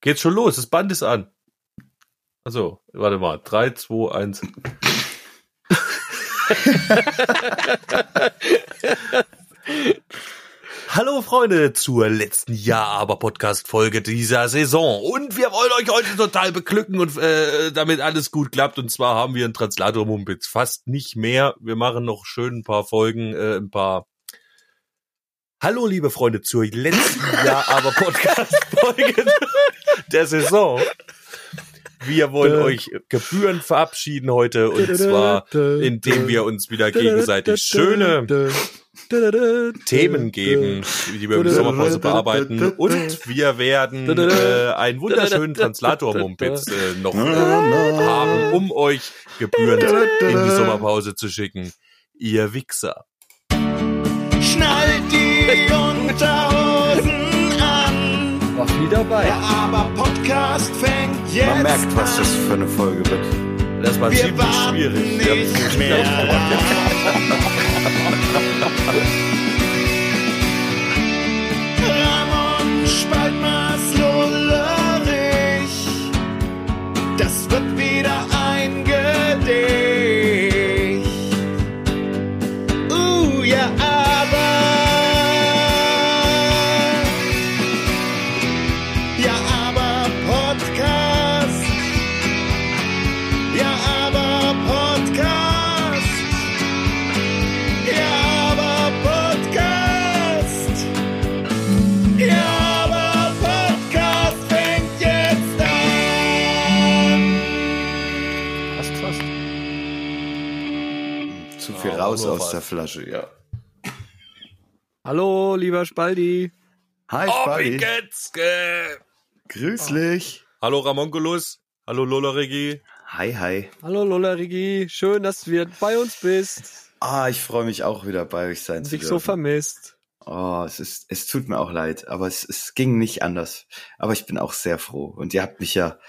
Geht schon los, das Band ist an. Also, warte mal. 3, 2, 1. Hallo Freunde zur letzten Jahr aber Podcast Folge dieser Saison und wir wollen euch heute total beglücken und äh, damit alles gut klappt und zwar haben wir einen Translator Mumpitz fast nicht mehr. Wir machen noch schön ein paar Folgen, äh, ein paar Hallo liebe Freunde zur letzten Jahr aber Podcast Folge der Saison. Wir wollen euch gebührend verabschieden heute und zwar indem wir uns wieder gegenseitig schöne Themen geben, die wir in der Sommerpause bearbeiten. Und wir werden äh, einen wunderschönen Translator-Mumpitz äh, noch äh, haben, um euch gebührend in die Sommerpause zu schicken. Ihr Wichser. Schnallt die Unterhosen War viel dabei. Der aber Podcast fängt jetzt Man merkt, was das für eine Folge wird. Das war Wir ziemlich schwierig. Nicht mehr. Zu viel Ja, raus aus was. der Flasche, ja. Hallo, lieber Spaldi. Hi, Oh, Spaldi. Obigetzke. Grüß dich. Hallo Ramonkulus. Hallo Lolleregi. Hi, hi. Hallo Lola Rigi. Schön, dass du wieder bei uns bist. Ah, ich freue mich auch wieder bei euch sein Und zu dich so dürfen. vermisst. Oh, es ist, es tut mir auch leid, aber es, es ging nicht anders. Aber ich bin auch sehr froh. Und ihr habt mich ja,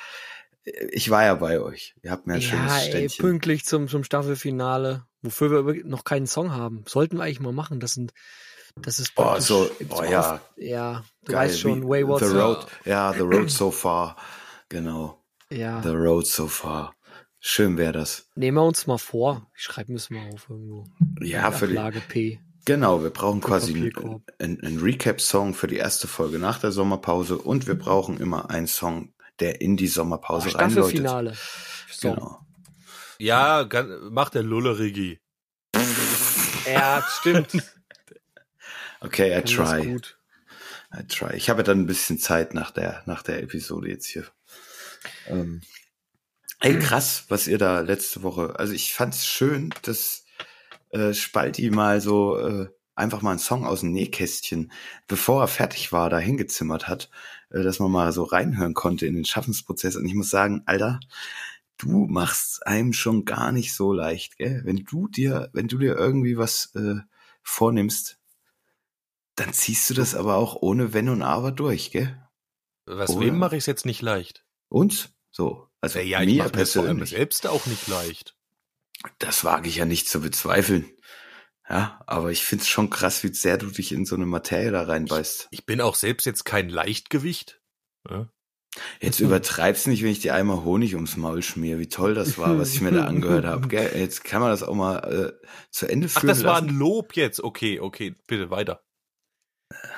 ich war ja bei euch. Ihr habt mir ein schönes Ja, ey, Ständchen. pünktlich zum, zum Staffelfinale, wofür wir noch keinen Song haben. Sollten wir eigentlich mal machen. Das sind, das ist Oh, so, oh ja. Ja, du Geil, weißt schon, Wayward The. Road, ja, The Road So Far. Genau. Ja, The Road So Far. Schön wäre das. nehmen wir uns mal vor. Ich schreibe mir das mal auf irgendwo. Ja, für die, Ablage P. Genau, wir brauchen quasi einen, einen Recap-Song für die erste Folge nach der Sommerpause und wir brauchen immer einen Song, der in die Sommerpause reinläutet. Staffelfinale. So. Genau. Ja, kann, macht der Lolleregi. Ja, stimmt. Okay, I try. gut. I try. Ich habe dann ein bisschen Zeit nach der, nach der Episode jetzt hier. Ähm, ey, krass, was ihr da letzte Woche. Also ich fand es schön, dass äh, Spalti mal so äh, einfach mal einen Song aus dem Nähkästchen, bevor er fertig war, da hingezimmert hat, äh, dass man mal so reinhören konnte in den Schaffensprozess. Und ich muss sagen, Alter, du machst einem schon gar nicht so leicht, gell? Wenn du dir, wenn du dir irgendwie was äh, vornimmst, dann ziehst du das aber auch ohne Wenn und Aber durch, gell? Was Oder? wem mache ich es jetzt nicht leicht? Uns? So. Also Ja, ich mir allem persönlich. selbst auch nicht leicht. Das wage ich ja nicht zu bezweifeln. Ja, aber ich find's schon krass, wie sehr du dich in so eine Materie da reinbeißt. Ich bin auch selbst jetzt kein Leichtgewicht. Ja. Jetzt übertreib's nicht, wenn ich dir einmal Honig ums Maul schmier. Wie toll das war, was ich mir da angehört habe. Gell? Jetzt kann man das auch mal äh, zu Ende Ach, führen das war lassen. ein Lob jetzt. Okay, okay, bitte weiter.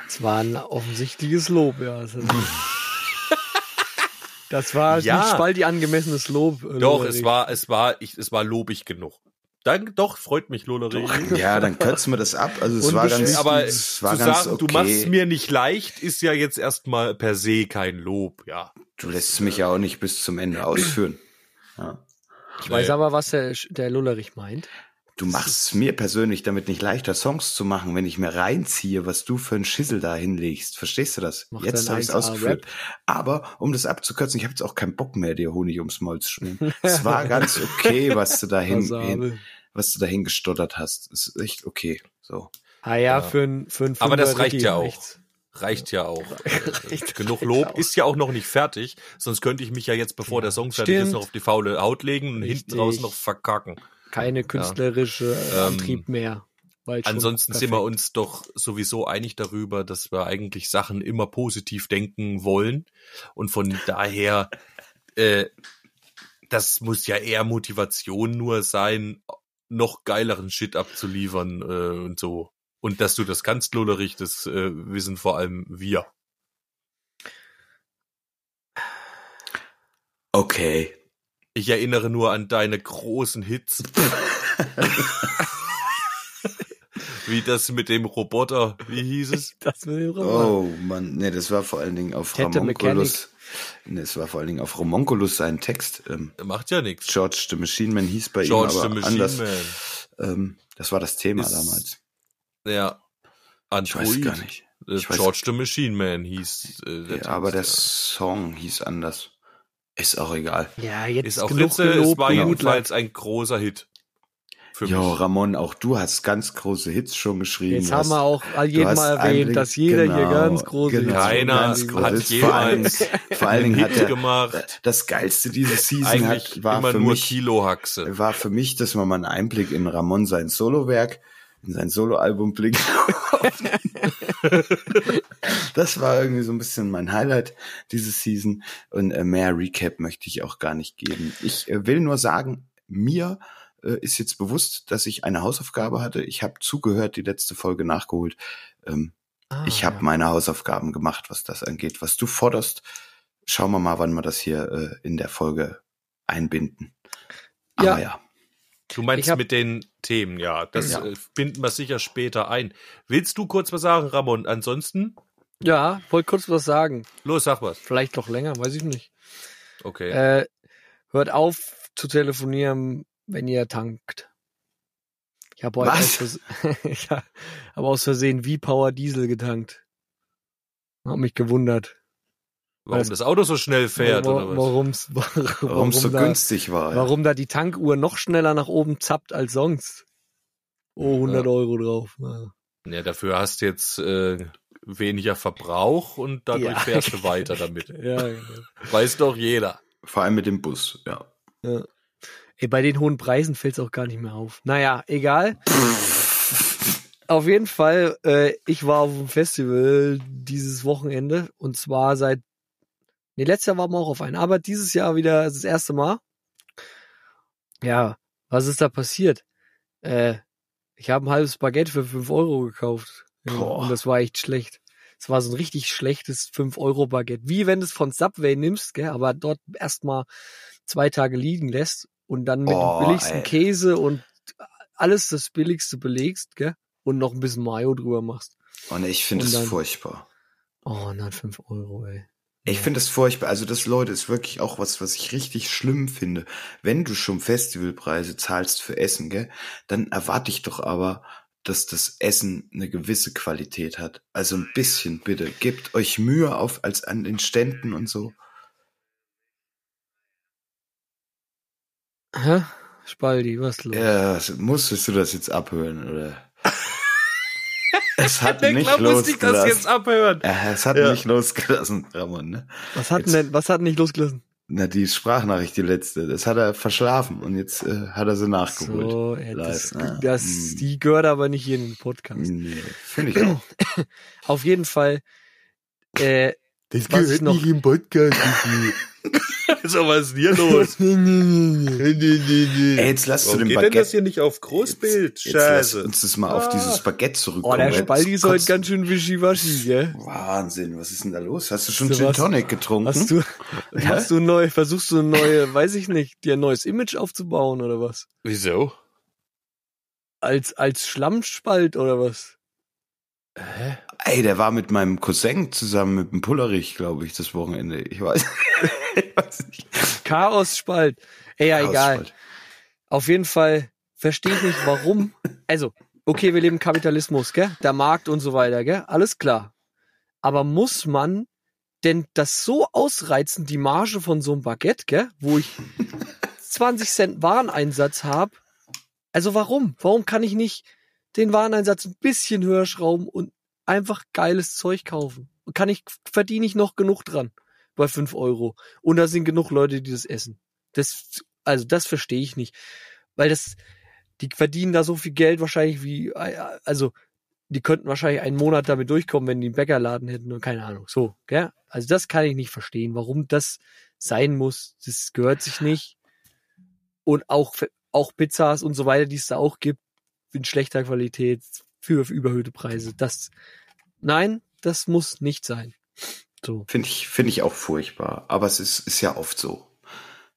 Es war ein offensichtliches Lob, ja. Das, das war Ja. nicht Spaldi angemessenes Lob. äh, Doch, es war, es war, ich, es war lobig genug. Dann, doch, freut mich, Lolleregi. Ja, dann kürzen wir das ab. Also es war ganz, Aber es zu war ganz sagen, okay. du machst es mir nicht leicht, ist ja jetzt erstmal per se kein Lob, ja. du lässt mich ja auch nicht bis zum Ende ausführen. Ja. Ich weiß aber, was der, der Lullerich meint. Du machst es mir persönlich damit nicht leichter, Songs zu machen, wenn ich mir reinziehe, was du für ein Schissel da hinlegst. Verstehst du das? Macht jetzt habe ich es 1A ausgeführt. Aber um das abzukürzen, ich habe jetzt auch keinen Bock mehr, dir Honig ums Maul zu schmieren. es war ganz okay, was du da hin, was du dahin gestottert hast. Es ist echt okay. So. Ah ja, für ein, für ein Aber das reicht ja auch. reicht's. Reicht ja auch. Reicht- Genug reicht Lob auch. ist ja auch noch nicht fertig, sonst könnte ich mich ja jetzt, bevor der Song fertig ist, Stimmt. noch auf die faule Haut legen und Richtig. hinten raus noch verkacken. Keine künstlerische äh, Ähm, Antrieb mehr. jetzt schon Ansonsten sind wir perfekt. uns doch sowieso einig darüber, dass wir eigentlich Sachen immer positiv denken wollen. Und von daher, äh, das muss ja eher Motivation nur sein, noch geileren Shit abzuliefern äh, und so. Und dass du das kannst, Lullerich, das äh, wissen vor allem wir. Okay. Ich erinnere nur an deine großen Hits. Wie das mit dem Roboter, wie hieß es? Das mit dem Roman. Oh Mann, nee, das war vor allen Dingen auf Tete Ramonculus. Nee, das war vor allen Dingen auf Romonculus sein Text. Ähm, Macht ja nichts. George the Machine Man hieß bei George ihm the aber Machine anders. Man. Ähm, das war das Thema Ist- damals. Ja. Ich weiß gar nicht. Äh, Ich weiß- George the Machine Man hieß äh, der Ja, aber der Text, Song hieß anders. Ist auch egal. Ja, jetzt ist auch genug jetzt, äh, es gelobt war jedenfalls ein großer Hit. Für Jo. Ramon, auch du hast ganz große Hits schon geschrieben. Jetzt haben wir auch all jeden Mal erwähnt, dass jeder hier genau, ganz große genau, Keiner ganz hat groß. Allen, jemals vor allen Dingen hat Hit er, gemacht. das geilste diese Season Eigentlich hat, war immer für nur mich, Kilohaxe. war für mich, dass man mal einen Einblick in Ramon sein Solowerk, in sein Soloalbum blickt. das war irgendwie so ein bisschen mein Highlight diese Season und äh, mehr Recap möchte ich auch gar nicht geben. Ich äh, will nur sagen, mir äh, ist jetzt bewusst, dass ich eine Hausaufgabe hatte. Ich habe zugehört, die letzte Folge nachgeholt. Ähm, Ah, ich habe ja. meine Hausaufgaben gemacht, was das angeht. Was du forderst, schauen wir mal, wann wir das hier in der Folge einbinden. Aber Ja. ja. Du meinst hab- mit den Themen, ja. Das Ja. äh, binden wir sicher später ein. Willst du kurz was sagen, Ramon? Ansonsten, Ja, wollte kurz was sagen. los, sag was. Vielleicht noch länger, weiß ich nicht. Okay. Äh, hört auf zu telefonieren, wenn ihr tankt. Ich habe heute aus, Vers ich habe aus Versehen V-Power Diesel getankt. Hab mich gewundert. Warum das Auto so schnell fährt, Wa- oder was? Warum's, warum, Warum es so da, günstig war. ja. warum da die Tankuhr noch schneller nach oben zappt als sonst. Oh, 100 Ja. Euro drauf. Ja. Ja, dafür hast du jetzt äh, weniger Verbrauch und dadurch Ja. fährst du weiter damit. Ja, genau. Weiß doch jeder. Vor allem mit dem Bus, ja. Ey, bei den hohen Preisen fällt's auch gar nicht mehr auf. Naja, egal. Auf jeden Fall, äh, ich war auf dem Festival dieses Wochenende und zwar seit, nee, letztes Jahr waren wir auch auf einem, aber dieses Jahr wieder das erste Mal. Ja, was ist da passiert? Äh, ich habe ein halbes Baguette für 5 Euro gekauft. Ja, und das war echt schlecht. Es war so ein richtig schlechtes 5-Euro-Baguette. Wie wenn du es von Subway nimmst, gell, aber dort erstmal zwei Tage liegen lässt und dann mit Oh, dem billigsten ey. Käse und alles das billigste belegst, gell, und noch ein bisschen Mayo drüber machst. Und ich finde Und es dann- furchtbar. Oh, 105 Euro, ey. Ich finde es furchtbar. Also das, Leute, ist wirklich auch was, was ich richtig schlimm finde. Wenn du schon Festivalpreise zahlst für Essen, gell, dann erwarte ich doch aber, dass das Essen eine gewisse Qualität hat. Also ein bisschen, bitte. Gebt euch Mühe auf als an den Ständen und so. Hä? Spaldi, was los? Ja, musstest du das jetzt abhören, oder? Es hat nicht klar musste ich das losgelassen. jetzt abhören. Ja, es hat Ja. nicht losgelassen, Ramon, ne? Was hat jetzt- denn, was hat denn nicht losgelassen? Na, die Sprachnachricht, die letzte, das hat er verschlafen und jetzt äh, hat er sie nachgeholt. So, das, Live, ne? das, Mm. die gehört aber nicht hier in den Podcast. Nee, finde ich auch. Auf jeden Fall, äh, Das ich noch- im Podcast. so, was ist denn hier los? Ey, jetzt lass du Warum den geht denn das Baguette. hier nicht auf Großbild? Jetzt, jetzt lass Scheiße. uns das mal auf Ah. dieses Baguette oh, zurückkommen. der Jetzt Spaldi ist heute ganz schön wischiwaschi, gell? Wahnsinn, was ist denn da los? Hast du schon du Gin? Tonic getrunken? Hast du, Hä? hast du neu, versuchst du ein neue, weiß ich nicht, dir ein neues Image aufzubauen oder was? Wieso? Als, als Schlammspalt oder was? Hä? Ey, der war mit meinem Cousin zusammen mit dem Pullerich, glaube ich, das Wochenende. Ich weiß, ich weiß nicht. Chaosspalt. Ey, ja, egal. Auf jeden Fall verstehe ich nicht, warum. Also, okay, wir leben Kapitalismus, gell? Der Markt und so weiter, gell? Alles klar. Aber muss man denn das so ausreizen, die Marge von so einem Baguette, gell? Wo ich 20 Cent Wareneinsatz habe. Also warum? Warum kann ich nicht den Wareneinsatz ein bisschen höher schrauben und einfach geiles Zeug kaufen? Kann ich, verdiene ich noch genug dran bei 5 Euro. Und da sind genug Leute, die das essen. Das, also das verstehe ich nicht. Weil das, Die verdienen da so viel Geld wahrscheinlich wie, also die könnten wahrscheinlich einen Monat damit durchkommen, wenn die einen Bäckerladen hätten und keine Ahnung. So, gell? Also das kann ich nicht verstehen, warum das sein muss. Das gehört sich nicht. Und auch, auch Pizzas und so weiter, die es da auch gibt, in schlechter Qualität, für überhöhte Preise. Das, nein, das muss nicht sein. So. Finde ich, finde ich auch furchtbar. Aber es ist, ist ja oft so.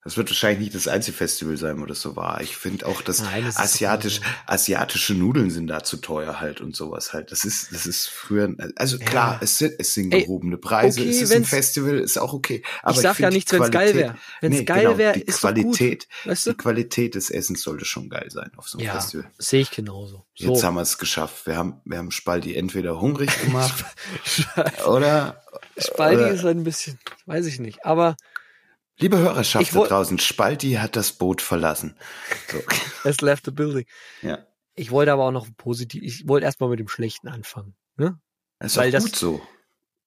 Das wird wahrscheinlich nicht das einzige Festival sein, wo das so war. Ich finde auch, dass Nein, das asiatisch, immer asiatische Nudeln sind da zu teuer halt und sowas halt. Das ist, das ist früher, also klar, es sind, es sind gehobene Preise. okay, es ist ein Festival, ist auch okay. Aber ich sag ja find die nichts, wenn es geil wäre. Wenn es Nee, geil genau, wäre, die ist Qualität, gut. Weißt die du? Qualität des Essens sollte schon geil sein auf so einem Ja, Festival. sehe ich genauso. So. Jetzt haben wir es geschafft. Wir haben, wir haben Spaldi entweder hungrig gemacht oder, Spaldi oder ist ein bisschen, weiß ich nicht. Aber liebe Hörerschaft da draußen, Spaldi hat das Boot verlassen. So. es left the building. Ja. Ich wollte aber auch noch positiv, ich wollte erstmal mit dem Schlechten anfangen. Ne? Das ist Weil das- gut so.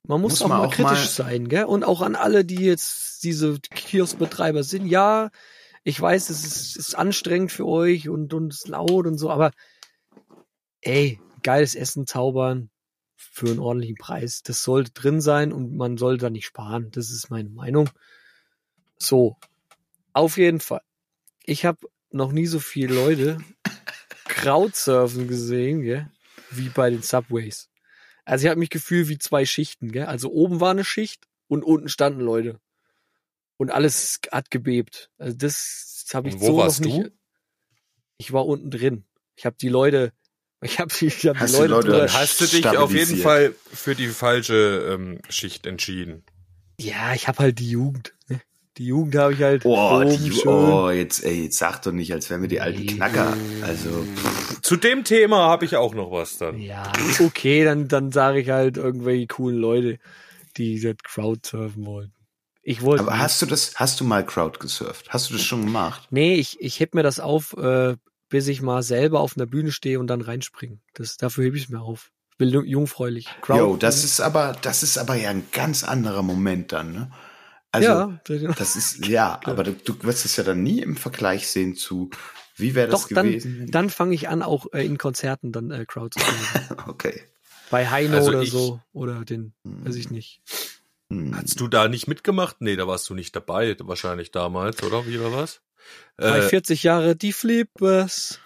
Man muss, Muss auch man mal auch kritisch mal- sein, gell? Und auch an alle, die jetzt diese Kioskbetreiber sind. Ja, ich weiß, es ist, ist anstrengend für euch und, und es ist laut und so, aber ey, geiles Essen zaubern für einen ordentlichen Preis. Das sollte drin sein und man sollte da nicht sparen. Das ist meine Meinung. So, auf jeden Fall. Ich habe noch nie so viele Leute Crowdsurfen gesehen, gell? wie bei den Subways. Also ich habe mich gefühlt wie zwei Schichten, gell? Also oben war eine Schicht und unten standen Leute. Und alles hat gebebt. Also das habe ich Und wo so warst noch nicht. du? Ich war unten drin. Ich habe die Leute, ich habe ich hab die Hast du Leute, Leute drüber- Dann hast du dich auf jeden. Fall für die falsche ähm, Schicht entschieden. Ja, ich habe halt die Jugend. ne? Die Jugend habe ich halt Oh, oben die, schön. oh, jetzt, ey, jetzt sag doch nicht, als wären wir die alten Knacker. Also, Zu dem Thema habe ich auch noch was dann. Ja, okay, dann, dann sage ich halt irgendwelche coolen Leute, die das Crowdsurfen wollten. Ich wollte. aber nicht. hast du das, hast du mal Crowd gesurft? Hast du das schon gemacht? Nee, ich, ich heb mir das auf, äh, bis ich mal selber auf einer Bühne stehe und dann reinspringe. Das, dafür hebe ich es mir auf. Ich bin ju- jungfräulich. Crowd- Jo, das ist aber, das ist aber ja ein ganz anderer Moment dann, ne? Also, ja, das ist, ja, aber du, du wirst es ja dann nie im Vergleich sehen zu, wie wäre das doch, dann, gewesen? wenn- dann fange ich an, auch äh, in Konzerten dann äh, Crowd zu okay. Bei Heino Also oder ich- so. Oder den, weiß ich nicht. Hm. Hast du da nicht mitgemacht? Nee, da warst du nicht dabei, wahrscheinlich damals, oder? Wie war was? Bei Äh, 40 Jahre die Flippers.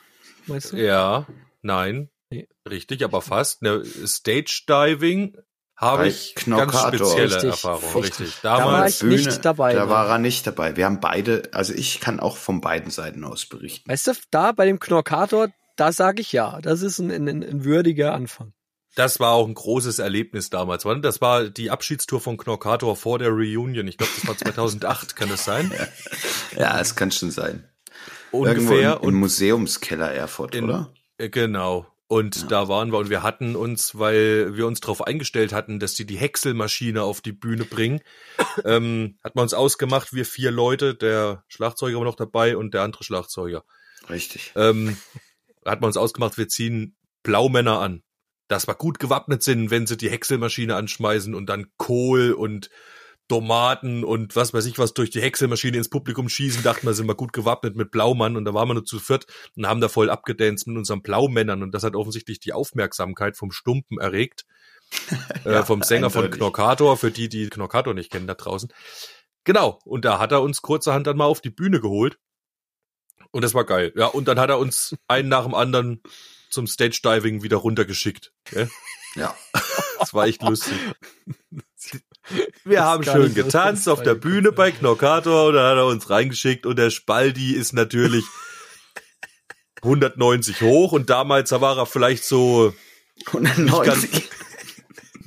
Meinst du? ja, nein, Nee. richtig, aber fast. Ne, Stage Diving habe ich ganz Knockator. spezielle Richtig, Erfahrungen. richtig. Richtig. Da war ich nicht dabei, Da ne? war er nicht dabei. Wir haben beide, also ich kann auch von beiden Seiten aus berichten. Weißt du, da bei dem Knorkator, da sage ich ja. Das ist ein, ein, ein würdiger Anfang. das war auch ein großes Erlebnis damals. Wann? Das war die Abschiedstour von Knorkator vor der Reunion. Ich glaube, das war 2008, kann das sein? Ja, es kann schon sein. Ungefähr. Irgendwo im, im Museumskeller Erfurt, in- oder? Genau. Und da waren wir und wir hatten uns, weil wir uns darauf eingestellt hatten, dass die die Häckselmaschine auf die Bühne bringen, ähm, hat man uns ausgemacht, wir vier Leute, der Schlagzeuger war noch dabei und der andere Schlagzeuger. Richtig. Ähm, hat man uns ausgemacht, wir ziehen Blaumänner an. Dass wir gut gewappnet sind, wenn sie die Häckselmaschine anschmeißen und dann Kohl und Tomaten und was weiß ich was durch die Häckselmaschine ins Publikum schießen, dachten wir, sind wir gut gewappnet mit Blaumann und da waren wir nur zu viert und haben da voll abgedanced mit unseren Blaumännern und das hat offensichtlich die Aufmerksamkeit vom Stumpen erregt, Ja, äh, vom Sänger von eindeutig. Knorkator, für die, die Knorkator nicht kennen da draußen. Genau, und da hat er uns kurzerhand dann mal auf die Bühne geholt und das war geil. Ja, und dann hat er uns einen nach dem anderen zum Stage Diving wieder runtergeschickt. gell? Ja. Das war echt lustig. Wir haben schön so getanzt auf der Bühne bei Knorkator und dann hat er uns reingeschickt und der Spaldi ist natürlich 190 hoch und damals da war er vielleicht so 190.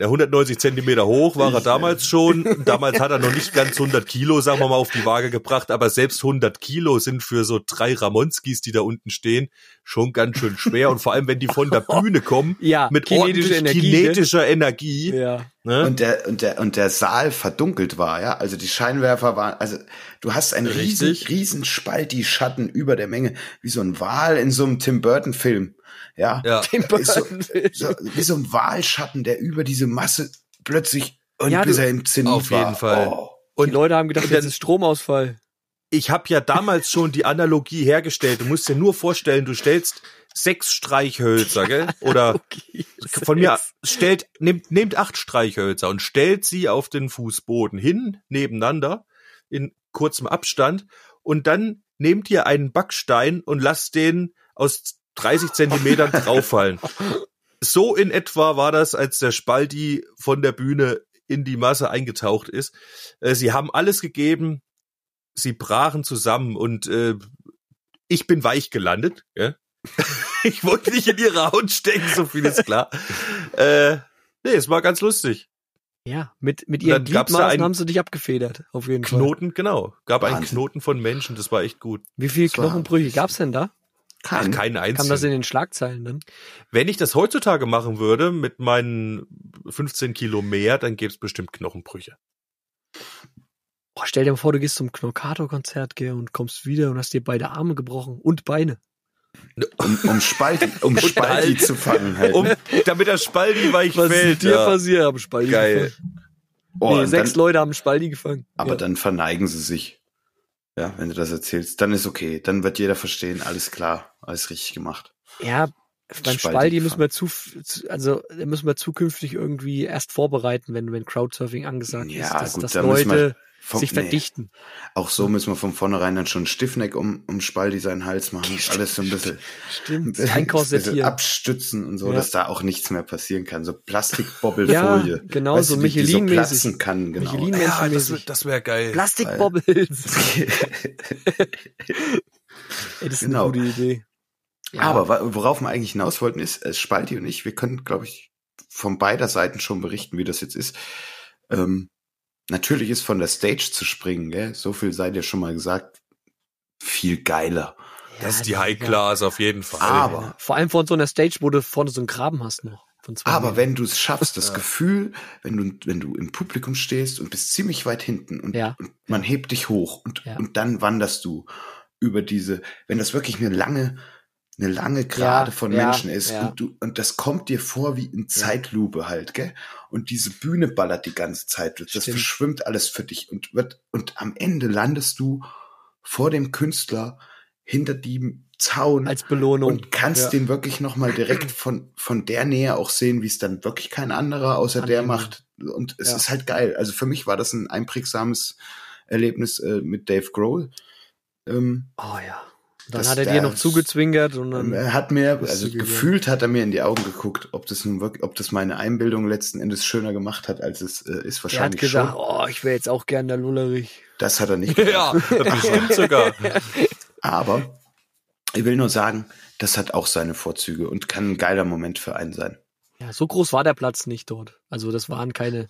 der 190 Zentimeter hoch war er damals schon. Damals hat er noch nicht ganz 100 Kilo, sagen wir mal, auf die Waage gebracht. Aber selbst 100 Kilo sind für so drei Ramonskis, die da unten stehen, schon ganz schön schwer. Und vor allem, wenn die von der Bühne kommen, Ja, mit kinetische ordentlich Energie, kinetischer Energie. Ja. Ne? Und der, und der, und der Saal verdunkelt war, ja. Also die Scheinwerfer waren, also du hast einen riesen, riesen Spalti-Schatten über der Menge, wie so ein Wal in so einem Tim Burton-Film. Ja. Ja. Ist so, so, wie so ein Walschatten, der über diese Masse plötzlich und Ja, bis er im Zenit Auf war. jeden Fall. Oh. Die Leute haben gedacht, und das ist Stromausfall. ich habe ja damals schon die Analogie hergestellt. Du musst dir nur vorstellen, du stellst sechs Streichhölzer, gell? Oder Okay. von mir stellt, nehmt, nehmt acht Streichhölzer und stellt sie auf den Fußboden hin, nebeneinander, in kurzem Abstand, und dann nehmt ihr einen Backstein und lasst den aus 30 Zentimetern drauffallen. So in etwa war das, als der Spaldi von der Bühne in die Masse eingetaucht ist. Äh, Sie haben alles gegeben, sie brachen zusammen und äh, ich bin weich gelandet. Ja? ich wollte nicht in ihre Haut stecken, so viel ist klar. äh, nee, es war ganz lustig. Ja, mit, mit ihren Gliedmaßen einen haben sie dich abgefedert, auf jeden Fall. Knoten, genau. Gab einen Wahnsinn. Knoten von Menschen, das war echt gut. Wie viele Knochenbrüche gab's denn da? Ach, Kein, keinen Kam das einzigen. in den Schlagzeilen dann? Wenn ich das heutzutage machen würde, mit meinen 15 Kilo mehr, dann gäbe es bestimmt Knochenbrüche. Boah, stell dir mal vor, du gehst zum Knockato-Konzert, gell, und kommst wieder und hast dir beide Arme gebrochen und Beine. um, um Spalti, um Und Spalti halt. zu fangen halt. Um, damit der Spaldi weich Was fällt. dir Ja. passiert? Haben Spaldi Geil. gefangen. oh, nee, sechs dann, Leute haben Spaldi gefangen. aber ja. dann verneigen sie sich. Ja, wenn du das erzählst, dann ist okay. Dann wird jeder verstehen, alles klar, alles richtig gemacht. Ja, beim Spaldi müssen wir zu, also müssen wir zukünftig irgendwie erst vorbereiten, wenn, wenn Crowdsurfing angesagt Ja, ist, dass, gut, dass da Leute Vom- sich nee. verdichten. Auch so müssen wir von vornherein dann schon Stiffneck um, um Spaldi seinen Hals machen. Alles so ein bisschen, Stimmt, ein bisschen abstützen und so, Ja. dass da auch nichts mehr passieren kann. So Ja, Plastikbobbelfolie. genau, Weißt so die so platzen kann, genau. Michelin- Ja, das, das wäre geil. Plastikbobbles. Ey, das ist Genau. eine gute Idee. Ja, Aber worauf wir eigentlich hinaus wollten, ist, äh, Spalti und ich, wir können, glaube ich, von beider Seiten schon berichten, wie das jetzt ist. Ähm, natürlich ist von der Stage zu springen, gell? so viel seid ihr schon mal gesagt, viel geiler. Das ist die ja. High Class auf jeden Fall. Aber, Vor allem von so einer Stage, wo du vorne so einen Graben hast noch. Von zwei aber Metern. wenn du es schaffst, das Ja. Gefühl, wenn du, wenn du im Publikum stehst und bist ziemlich weit hinten und, Ja. und man hebt dich hoch und, Ja. und dann wanderst du über diese, wenn das wirklich eine lange, eine lange Gerade Ja, von ja, Menschen ist ja. und du, und das kommt dir vor wie in Zeitlupe halt, gell? Und diese Bühne ballert die ganze Zeit. Das Stimmt. verschwimmt alles für dich und wird, und am Ende landest du vor dem Künstler hinter dem Zaun als Belohnung. und kannst den wirklich nochmal direkt von, von der Nähe auch sehen, wie es dann wirklich kein anderer außer der Annehmen. macht. Und es ist halt geil. Also für mich war das ein einprägsames Erlebnis äh, mit Dave Grohl. Ähm, Oh ja. Dann Das- hat er dir noch zugezwinkert und dann. er hat mir, also gefühlt hat er mir in die Augen geguckt, ob das nun wirklich, ob das meine Einbildung letzten Endes schöner gemacht hat, als es äh, ist er hat wahrscheinlich gesagt, schon. oh, ich wäre jetzt auch gern der Lullerich. Das hat er nicht Ja, bestimmt sogar. Aber ich will nur sagen, das hat auch seine Vorzüge und kann ein geiler Moment für einen sein. Ja, so groß war der Platz nicht dort. Also das waren keine,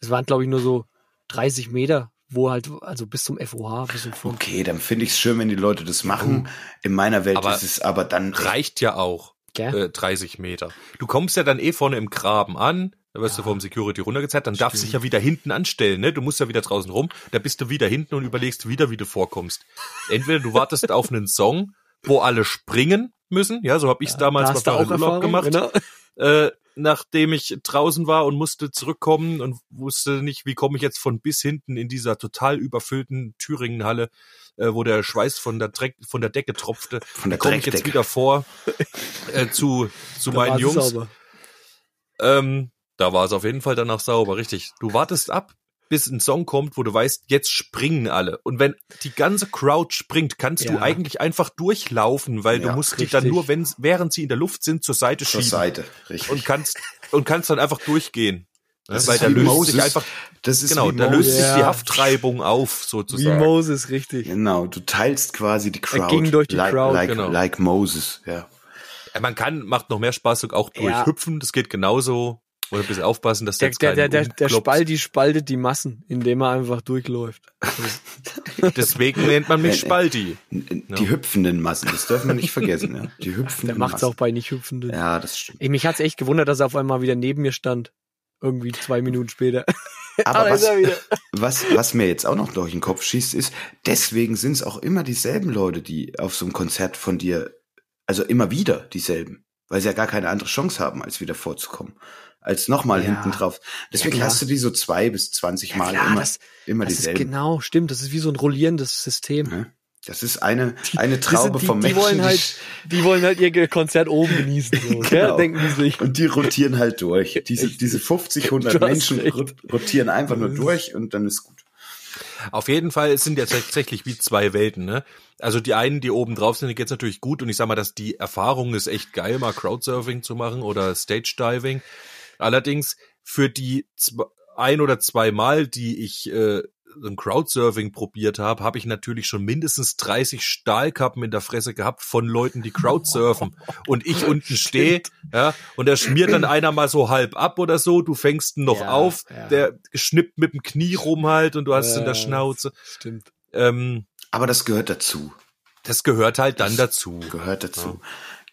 das waren glaube ich nur so 30 Meter, wo halt, also bis zum FOH, bis zum Funk. Okay, dann finde ich es schön, wenn die Leute das machen. In meiner Welt Aber ist es aber dann Reicht ja auch. Äh, 30 Meter. Du kommst ja dann eh vorne im Graben an, da wirst du vom Security runtergezeigt, dann darfst du dich ja wieder hinten anstellen, ne? Du musst ja wieder draußen rum, da bist du wieder hinten und überlegst wieder, wie du vorkommst. Entweder du wartest auf einen Song, wo alle springen müssen, ja, so habe ich es damals da mal hast du für auch einen Urlaub gemacht. genau. äh, nachdem ich draußen war und musste zurückkommen und wusste nicht, wie komme ich jetzt von bis hinten in dieser total überfüllten Thüringenhalle, äh, wo der Schweiß von der, Dreck, von der Decke tropfte, von der komme ich jetzt wieder vor äh, zu, zu Da meinen Jungs. Ähm, da war es auf jeden Fall danach sauber, richtig. Du wartest ab, bis ein Song kommt, wo du weißt, jetzt springen alle. Und wenn die ganze Crowd springt, kannst du Ja. eigentlich einfach durchlaufen, weil Ja, du musst die dann richtig. nur, wenn, während sie in der Luft sind, zur Seite zur schieben Seite, richtig. und kannst und kannst dann einfach durchgehen. Das Weil ist da wie löst Moses. sich einfach das ist genau, wie da löst sich die Ja. Haftreibung auf Wie sozusagen. Moses, richtig. Genau, du teilst quasi die Crowd. ging durch die like, Crowd, like, genau. like Moses, ja. Ja, Man kann macht noch mehr Spaß auch durch Ja. Hüpfen, das geht genauso. Oder ein bisschen aufpassen, dass Der, der, der, der, der. Spalti spaltet die Massen, indem er einfach durchläuft. Deswegen nennt man mich nee. Spalti. N- Die hüpfenden Massen, das dürfen wir nicht vergessen, ja. Die hüpfenden Der macht's Massen. auch bei nicht hüpfenden. Ja, das stimmt. Ey, mich hat's echt gewundert, dass er auf einmal wieder neben mir stand. Irgendwie zwei Minuten später. Aber was, was, was mir jetzt auch noch durch den Kopf schießt, ist, deswegen sind es auch immer dieselben Leute, die auf so einem Konzert von dir, also immer wieder dieselben. weil sie ja gar keine andere Chance haben, als wieder vorzukommen, als nochmal Ja. hinten drauf. Deswegen klar. hast du die so zwei bis zwanzig Mal klar, immer, das- immer Das ist dieselben. genau, stimmt. Das ist wie so ein rollierendes System. Ja. Das ist eine, eine Traube die, von die Menschen. wollen die- halt, die wollen halt ihr Konzert oben genießen, so, gell? Genau. denken die sich. Und die rotieren halt durch. Diese, diese 50, 100 Du hast Menschen recht. rot- rotieren einfach nur durch und dann ist gut. Auf jeden Fall es sind ja tatsächlich wie zwei Welten, ne? Also die einen, die oben drauf sind, die geht's natürlich gut und ich sag mal, dass die Erfahrung ist echt geil, mal Crowdsurfing zu machen oder Stage Diving. Allerdings für die zw- ein oder zwei Mal, die ich äh, im Crowdsurfing probiert habe, habe ich natürlich schon mindestens 30 Stahlkappen in der Fresse gehabt von Leuten, die Crowdsurfen und ich unten stehe, ja, und da schmiert dann einer mal so halb ab oder so, du fängst ihn noch Ja, auf, ja. der schnippt mit dem Knie rum halt und du hast es in der Ja. Schnauze. Stimmt. Ähm, Aber das gehört dazu. das gehört halt dann Das dazu. Gehört dazu.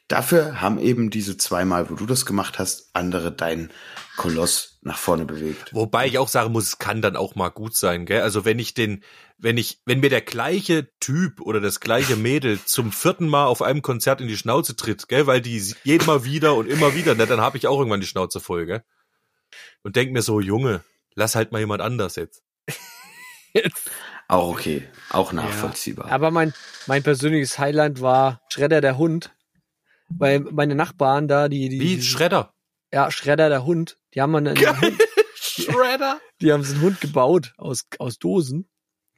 Dafür haben eben diese zweimal, wo du das gemacht hast, andere deinen Koloss nach vorne bewegt. Wobei ich auch sagen muss, es kann dann auch mal gut sein, gell? Also wenn ich den, wenn ich, wenn mir der gleiche Typ oder das gleiche Mädel zum vierten Mal auf einem Konzert in die Schnauze tritt, gell, weil die jedes Mal wieder und immer wieder, ne, dann habe ich auch irgendwann die Schnauze voll, gell? Und denk mir so, Junge, lass halt mal jemand anders jetzt. Auch okay. Auch nachvollziehbar. Aber mein, mein persönliches Highlight war Schredder der Hund. Weil meine Nachbarn da, die, die, Wie die Schredder. ja, Schredder der Hund, die haben einen, einen Hund, Schredder? die haben so einen Hund gebaut aus, aus Dosen,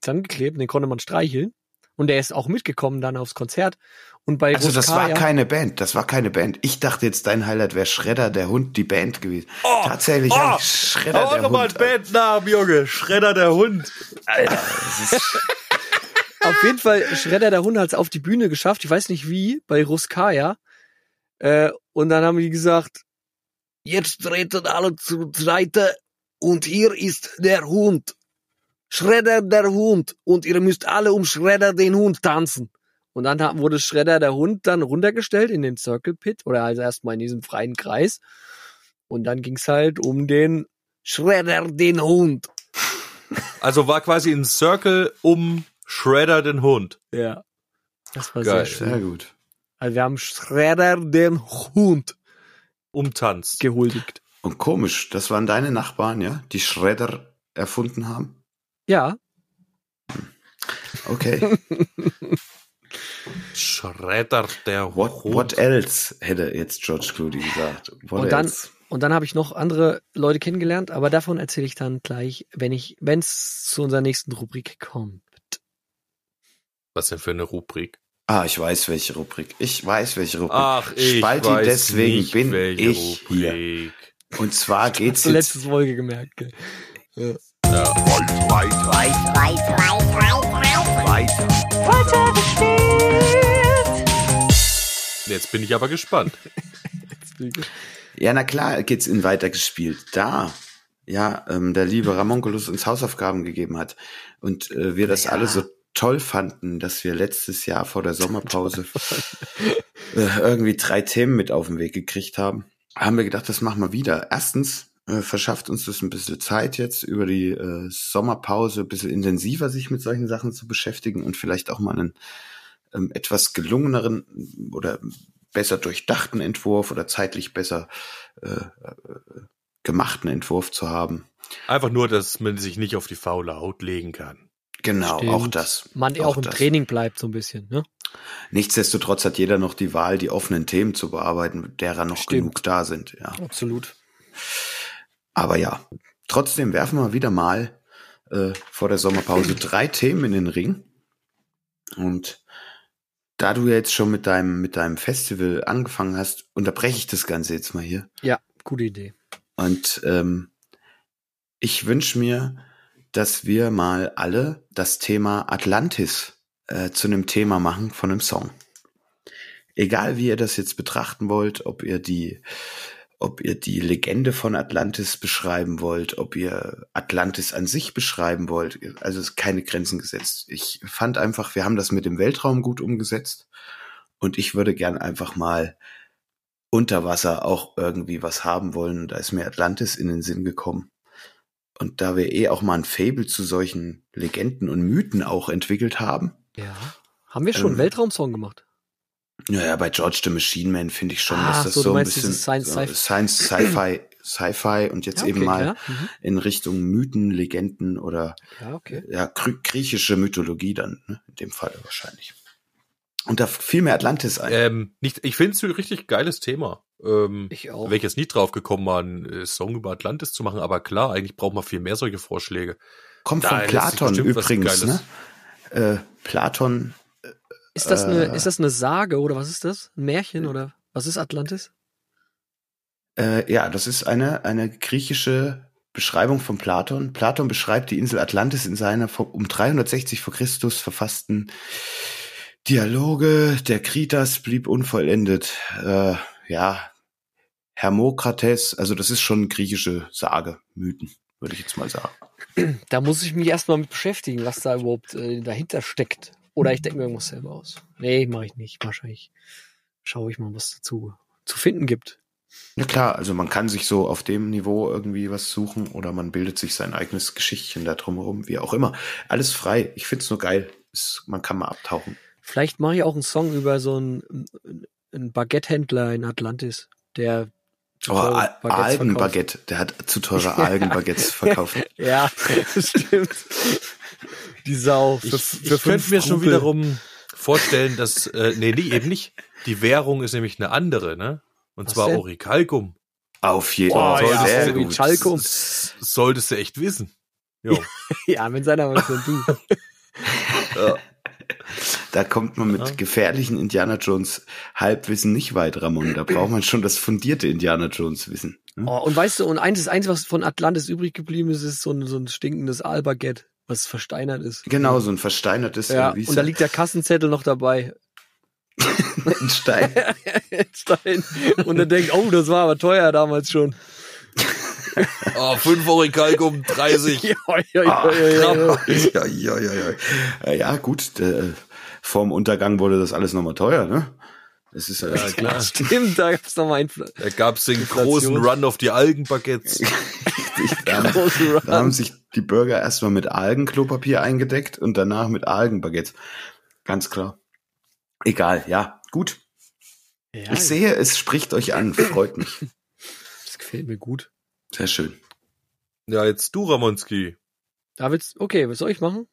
zusammengeklebt, den konnte man streicheln. Und der ist auch mitgekommen dann aufs Konzert. Und bei Also das war Ruskaya- keine Band, das war keine Band. Ich dachte jetzt, dein Highlight wäre Schredder, der Hund, die Band gewesen. Oh, Tatsächlich oh, ich Schredder, Auch der nochmal Hund. ein Bandnamen, Junge. Schredder der Hund. Alter, das ist, Auf jeden Fall, Schredder der Hund hat es auf die Bühne geschafft, ich weiß nicht wie, bei Ruskaya. Äh, und dann haben die gesagt, jetzt treten alle zur Seite und hier ist der Hund. Schredder der Hund. Und ihr müsst alle um Schredder den Hund tanzen. Und dann wurde Schredder der Hund dann runtergestellt in den Circle Pit oder also erstmal in diesem freien Kreis. Und dann ging's halt um den Schredder den Hund. Also war quasi ein Circle um Shredder den Hund. Ja. Das war Geil. sehr schön. sehr gut. Also wir haben Schredder den Hund Umtanzt. gehuldigt. Und komisch, das waren deine Nachbarn, ja, die Schredder erfunden haben? Ja, Okay. Schredder der What, Hund. what else, hätte jetzt George Clooney gesagt. What Und dann- else? und dann habe ich noch andere Leute kennengelernt, aber davon erzähle ich dann gleich, wenn ich, wenn es zu unserer nächsten Rubrik kommt. Was denn für eine Rubrik? Ah, ich weiß welche Rubrik. Ich weiß welche Rubrik. Ach, ich Spalti, weiß deswegen nicht, bin welche ich hier. Rubrik. Und zwar geht's jetzt letzten Folge gemerkt. Gell? Jetzt bin ich aber gespannt. Ja, na klar, geht's in weitergespielt. Da, ja, ähm, der liebe Ramonculus uns Hausaufgaben gegeben hat und äh, wir das alle so toll fanden, dass wir letztes Jahr vor der Sommerpause äh, irgendwie drei Themen mit auf den Weg gekriegt haben, haben wir gedacht, das machen wir wieder. Erstens äh, verschafft uns das ein bisschen Zeit jetzt über die äh, Sommerpause ein bisschen intensiver sich mit solchen Sachen zu beschäftigen und vielleicht auch mal einen ähm, etwas gelungeneren oder besser durchdachten Entwurf oder zeitlich besser äh, äh, gemachten Entwurf zu haben. Einfach nur, dass man sich nicht auf die faule Haut legen kann. Genau, Stimmt. auch das. Man auch, im das. Training bleibt so ein bisschen, ne? Nichtsdestotrotz hat jeder noch die Wahl, die offenen Themen zu bearbeiten, derer noch Stimmt. genug da sind. Ja. Absolut. Aber ja, trotzdem werfen wir wieder mal äh, vor der Sommerpause drei Themen in den Ring. Und da du jetzt schon mit deinem, mit deinem Festival angefangen hast, unterbreche ich das Ganze jetzt mal hier. Ja, gute Idee. Und ähm, ich wünsche mir, dass wir mal alle das Thema Atlantis äh, zu einem Thema machen von einem Song. Egal wie ihr das jetzt betrachten wollt, ob ihr die, ob ihr die Legende von Atlantis beschreiben wollt, ob ihr Atlantis an sich beschreiben wollt, also es ist keine Grenzen gesetzt. Ich fand einfach, wir haben das mit dem Weltraum gut umgesetzt und ich würde gern einfach mal unter Wasser auch irgendwie was haben wollen. Und Da ist mir Atlantis in den Sinn gekommen. Und da wir eh auch mal ein Fable zu solchen Legenden und Mythen auch entwickelt haben, Ja. Haben wir schon einen Ähm, Weltraumsong gemacht? Ja, ja, bei George the Machine Man finde ich schon, Ah, dass das so, so, ein bisschen Science- so Sci- Science, Sci-Fi, Sci-Fi und jetzt Ja, eben okay, mal ja, mhm. in Richtung Mythen, Legenden oder Ja, okay. ja, griechische Mythologie dann, ne? in dem Fall wahrscheinlich. Und da fiel mir Atlantis ein. Ähm, nicht, ich finde es ein richtig geiles Thema. Ähm, Ich auch. wäre ich jetzt nie drauf gekommen, mal einen äh, Song über Atlantis zu machen, aber klar, eigentlich braucht man viel mehr solche Vorschläge. Kommt da von Platon übrigens, ne? Äh, Platon, Ist das eine, Äh. ist das eine Sage oder was ist das? Ein Märchen oder was ist Atlantis? äh, ja, das ist eine, eine griechische Beschreibung von Platon. Platon beschreibt die Insel Atlantis in seiner um 360 vor Christus verfassten Dialoge. Der Kritas blieb unvollendet. Äh, ja, Hermokrates, also das ist schon griechische Sage, Mythen, würde ich jetzt mal sagen. Da muss ich mich erstmal mit beschäftigen, was da überhaupt äh, dahinter steckt. Oder ich denke mir irgendwas selber aus. Nee, mache ich nicht. Wahrscheinlich schaue ich mal, was dazu zu finden gibt. Ja klar, also man kann sich so auf dem Niveau irgendwie was suchen oder man bildet sich sein eigenes Geschichtchen da drumherum, wie auch immer. Alles frei. Ich find's nur geil. Es, man kann mal abtauchen. Vielleicht mache ich auch einen Song über so einen, einen Baguette-Händler in Atlantis, der zu Oh. Algenbaguette. Der hat zu teure Algenbaguettes verkauft. Ja, das stimmt. Die Sau. Für, Ich, für ich könnte fünf mir schon Rupel. wiederum vorstellen, dass, äh, nee, nee, eben nicht. Die Währung ist nämlich eine andere, ne? Und Was zwar denn? Orichalcum. Auf jeden Oh, Fall. ja, sehr Ori gut. Chalkum. Das solltest du echt wissen. Jo. Ja, wenn seiner was du. Da kommt man mit Ja. gefährlichen Indiana Jones Halbwissen nicht weit, Ramon. Da braucht man schon das fundierte Indiana Jones Wissen. ne? Oh, und weißt du, und eins, das Einzige, was von Atlantis übrig geblieben ist, ist so ein, so ein stinkendes Aalbaguette, was versteinert ist. Genau, so ein versteinertes Ja, ist und da liegt der Kassenzettel noch dabei. ein Stein. Stein. Und er denkt, oh, das war aber teuer damals schon. Oh, 5 Orichalcum, 30. Ja, ja, ja, Ah, ja, ja. ja, ja, ja, ja. Ja, ja gut. Äh, vorm Untergang wurde das alles nochmal teuer, ne? Das ist ja, Ja, klar. Stimmt, da gab's noch mal einen Da gab's den Inflation. großen Run auf die Algenbaguettes. da, da haben sich die Bürger erstmal mit Algenklopapier eingedeckt und danach mit Algenbaguettes. Ganz klar. Egal, ja, gut. Ja, Ich sehe, es spricht euch an. Freut mich. das gefällt mir gut. Sehr schön. Ja, jetzt du, Ramonski. David, okay, was soll ich machen?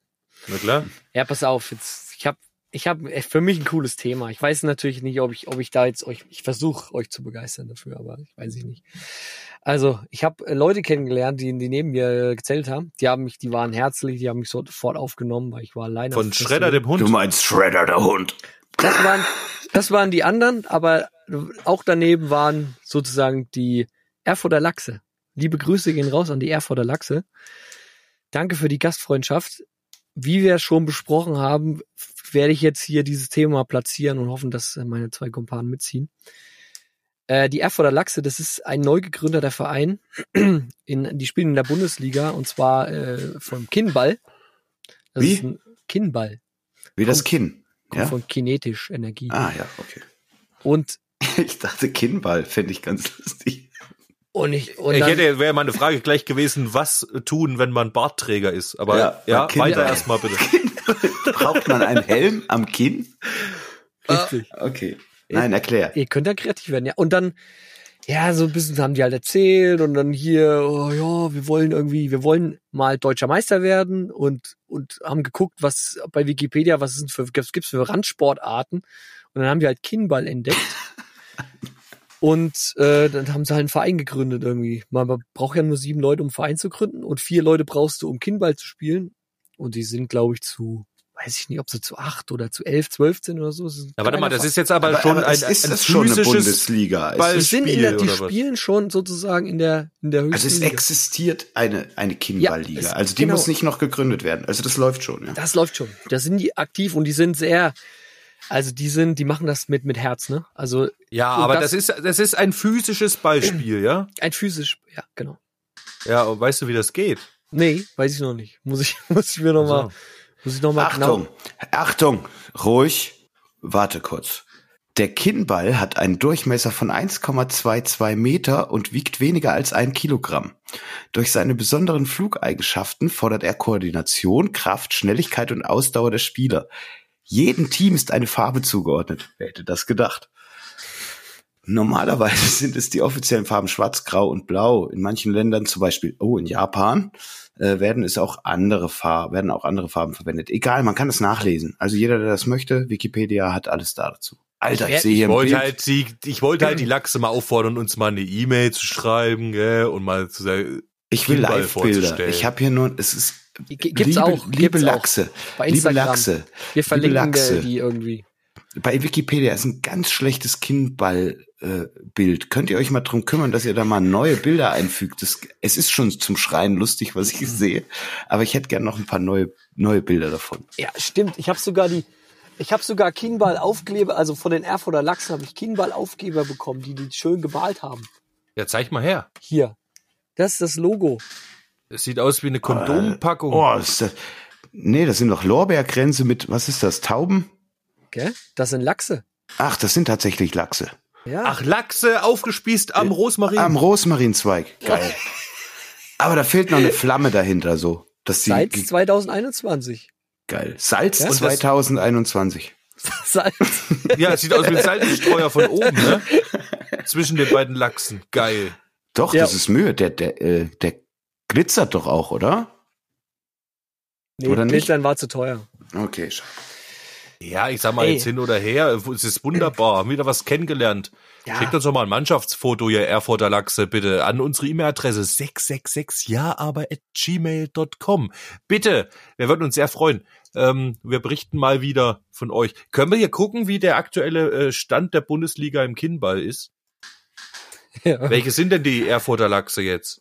Na klar. Ja, pass auf, jetzt, ich habe ich hab für mich ein cooles Thema. Ich weiß natürlich nicht, ob ich, ob ich da jetzt euch, ich versuche euch zu begeistern dafür, aber ich weiß ich nicht. Also, ich habe Leute kennengelernt, die, die neben mir äh, gezählt haben. Die haben mich, die waren herzlich, die haben mich sofort aufgenommen, weil ich war alleine. Von Schredder, dem Hund. Du meinst Shredder, der Hund. Das waren, das waren die anderen, aber auch daneben waren sozusagen die Erfurter Lachse. Liebe Grüße gehen raus an die Erfurter Lachse. Danke für die Gastfreundschaft. Wie wir schon besprochen haben, werde ich jetzt hier dieses Thema platzieren und hoffen, dass meine zwei Kumpanen mitziehen. Äh, die Erfurter Lachse, das ist ein neu gegründeter Verein. In, die spielen in der Bundesliga und zwar äh, vom Kinnball. Das Wie? ist ein Kinnball. Wie das Kinn. Kommt Ja? von kinetisch Energie. Ah, ja, okay. Und Ich dachte, Kinnball fände ich ganz lustig. Und ich, und ich hätte, wäre meine Frage gleich gewesen, was tun, wenn man Bartträger ist. Aber Ja, ja, bei Kindern. weiter erstmal bitte. Braucht man einen Helm am Kinn? richtig. Okay. Nein, erklär. Ihr könnt da kreativ werden, ja. Und dann, ja, so ein bisschen haben die halt erzählt und dann hier, oh ja, wir wollen irgendwie, wir wollen mal deutscher Meister werden und, und haben geguckt, was bei Wikipedia, was denn für, was gibt's für Randsportarten? Und dann haben die halt Kinnball entdeckt. Und äh, dann haben sie halt einen Verein gegründet irgendwie. Man man braucht ja nur sieben Leute, um einen Verein zu gründen und vier Leute brauchst du, um Kinnball zu spielen. Und die sind, glaube ich, zu, weiß ich nicht, ob sie zu acht oder zu elf, zwölf sind oder so. Es ein Ja, warte mal, das ist jetzt aber, schon aber ein, es ist ein das schon eine Bundesliga. Es Die ist, sind in der, die Spiel oder was? spielen schon sozusagen in der, in der höchsten also es Liga. existiert eine, eine Kinnballliga. Ja, es- also die genau. muss nicht noch gegründet werden. Also das läuft schon, ja. Das läuft schon. Da sind die aktiv und die sind sehr, also die sind, die machen das mit, mit Herz, ne? Also Ja, aber das- das, ist, das ist ein physisches Ballspiel, ja? ein physisch, ja, genau. Ja, und weißt du, wie das geht? Nee, weiß ich noch nicht. Muss ich, muss ich mir noch mal, So. muss ich noch mal Achtung, Achtung, ruhig, warte kurz. Der Kinnball hat einen Durchmesser von 1,22 Meter und wiegt weniger als ein Kilogramm. Durch seine besonderen Flugeigenschaften fordert er Koordination, Kraft, Schnelligkeit und Ausdauer der Spieler. Jedem Team ist eine Farbe zugeordnet. Wer hätte das gedacht? Normalerweise sind es die offiziellen Farben Schwarz, Grau und Blau. In manchen Ländern, zum Beispiel, oh, in Japan, äh, werden es auch andere Farben, werden auch andere Farben verwendet. Egal, man kann es nachlesen. Also jeder, der das möchte, Wikipedia hat alles da dazu. Alter, ich, sehe hier Ich wollte halt die, ich wollte halt die Lachse mal auffordern, uns mal eine E-Mail zu schreiben, gell, und mal zu sagen, ich will Live-Bilder. Ich habe hier nur, es ist Gibt's liebe, auch. liebe gibt's Lachse, Auch. Bei liebe Instagram. Lachse. Wir verlinken Lachse. die irgendwie. Bei Wikipedia ist ein ganz schlechtes Kindball-Bild. Äh, Bild. Könnt ihr euch mal drum kümmern, dass ihr da mal neue Bilder einfügt? Das, es ist schon zum Schreien lustig, was ich sehe, aber ich hätte gerne noch ein paar neue, neue Bilder davon. Ja, stimmt. Ich habe sogar die, ich habe sogar Kienball-Aufkleber, also von den Erfurter Lachsen habe ich Kienball-Aufkleber bekommen, die die schön gemalt haben. ja, zeig mal her. Hier. Das ist das Logo. Es sieht aus wie eine Kondompackung. Oh, ist das, nee, das sind doch Lorbeerkränze mit, was ist das, Tauben? Gell? Das sind Lachse. Ach, das sind tatsächlich Lachse. Ja. Ach, Lachse aufgespießt am Rosmarin. Am Rosmarinzweig. Geil. Aber da fehlt noch eine Flamme dahinter, so. Dass die, Seit 2021. geil. Salz Ja? Und das- 2021. Seit, ja, es sieht aus wie ein Salzstreuer von oben, ne? Zwischen den beiden Lachsen. Geil. Doch, Ja. das ist Mühe. Der, der, äh, der glitzert doch auch, oder? nee, Oder nicht? Glitzern war zu teuer. Okay, schade. Ja, ich sag mal, Ey. jetzt hin oder her, es ist wunderbar. Haben wieder was kennengelernt. Ja. Schickt uns doch mal ein Mannschaftsfoto, ihr Erfurter Lachse, bitte, an unsere E-Mail-Adresse 666 ja aber at gmail.com. Bitte, wir würden uns sehr freuen. Ähm, wir berichten mal wieder von euch. Können wir hier gucken, wie der aktuelle äh, Stand der Bundesliga im Kinnball ist? Ja. Welche sind denn die Erfurter Lachse jetzt?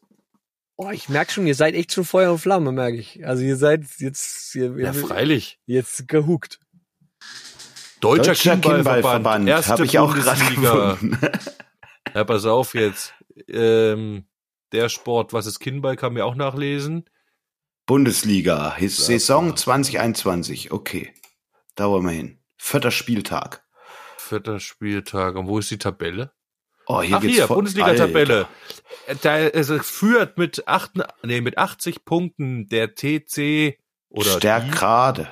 Oh, ich merke schon, ihr seid echt schon Feuer und Flamme, merke ich. Also ihr seid jetzt, ihr, Ja, freilich. jetzt gehuckt. Deutscher, Deutscher Kinnballverband, habe ich auch gerade Bundesliga. gefunden. Ja, pass auf jetzt. Ähm, der Sport, was ist Kinnball, kann mir auch nachlesen. Bundesliga, His Saison 2021. Okay, da wollen wir hin. Vierter Spieltag. Vierter Spieltag. Und wo ist die Tabelle? Oh, hier Ach geht's hier, Bundesliga-Tabelle. Da es führt mit, acht, nee, mit 80 Punkten der TC oder Stärk die gerade.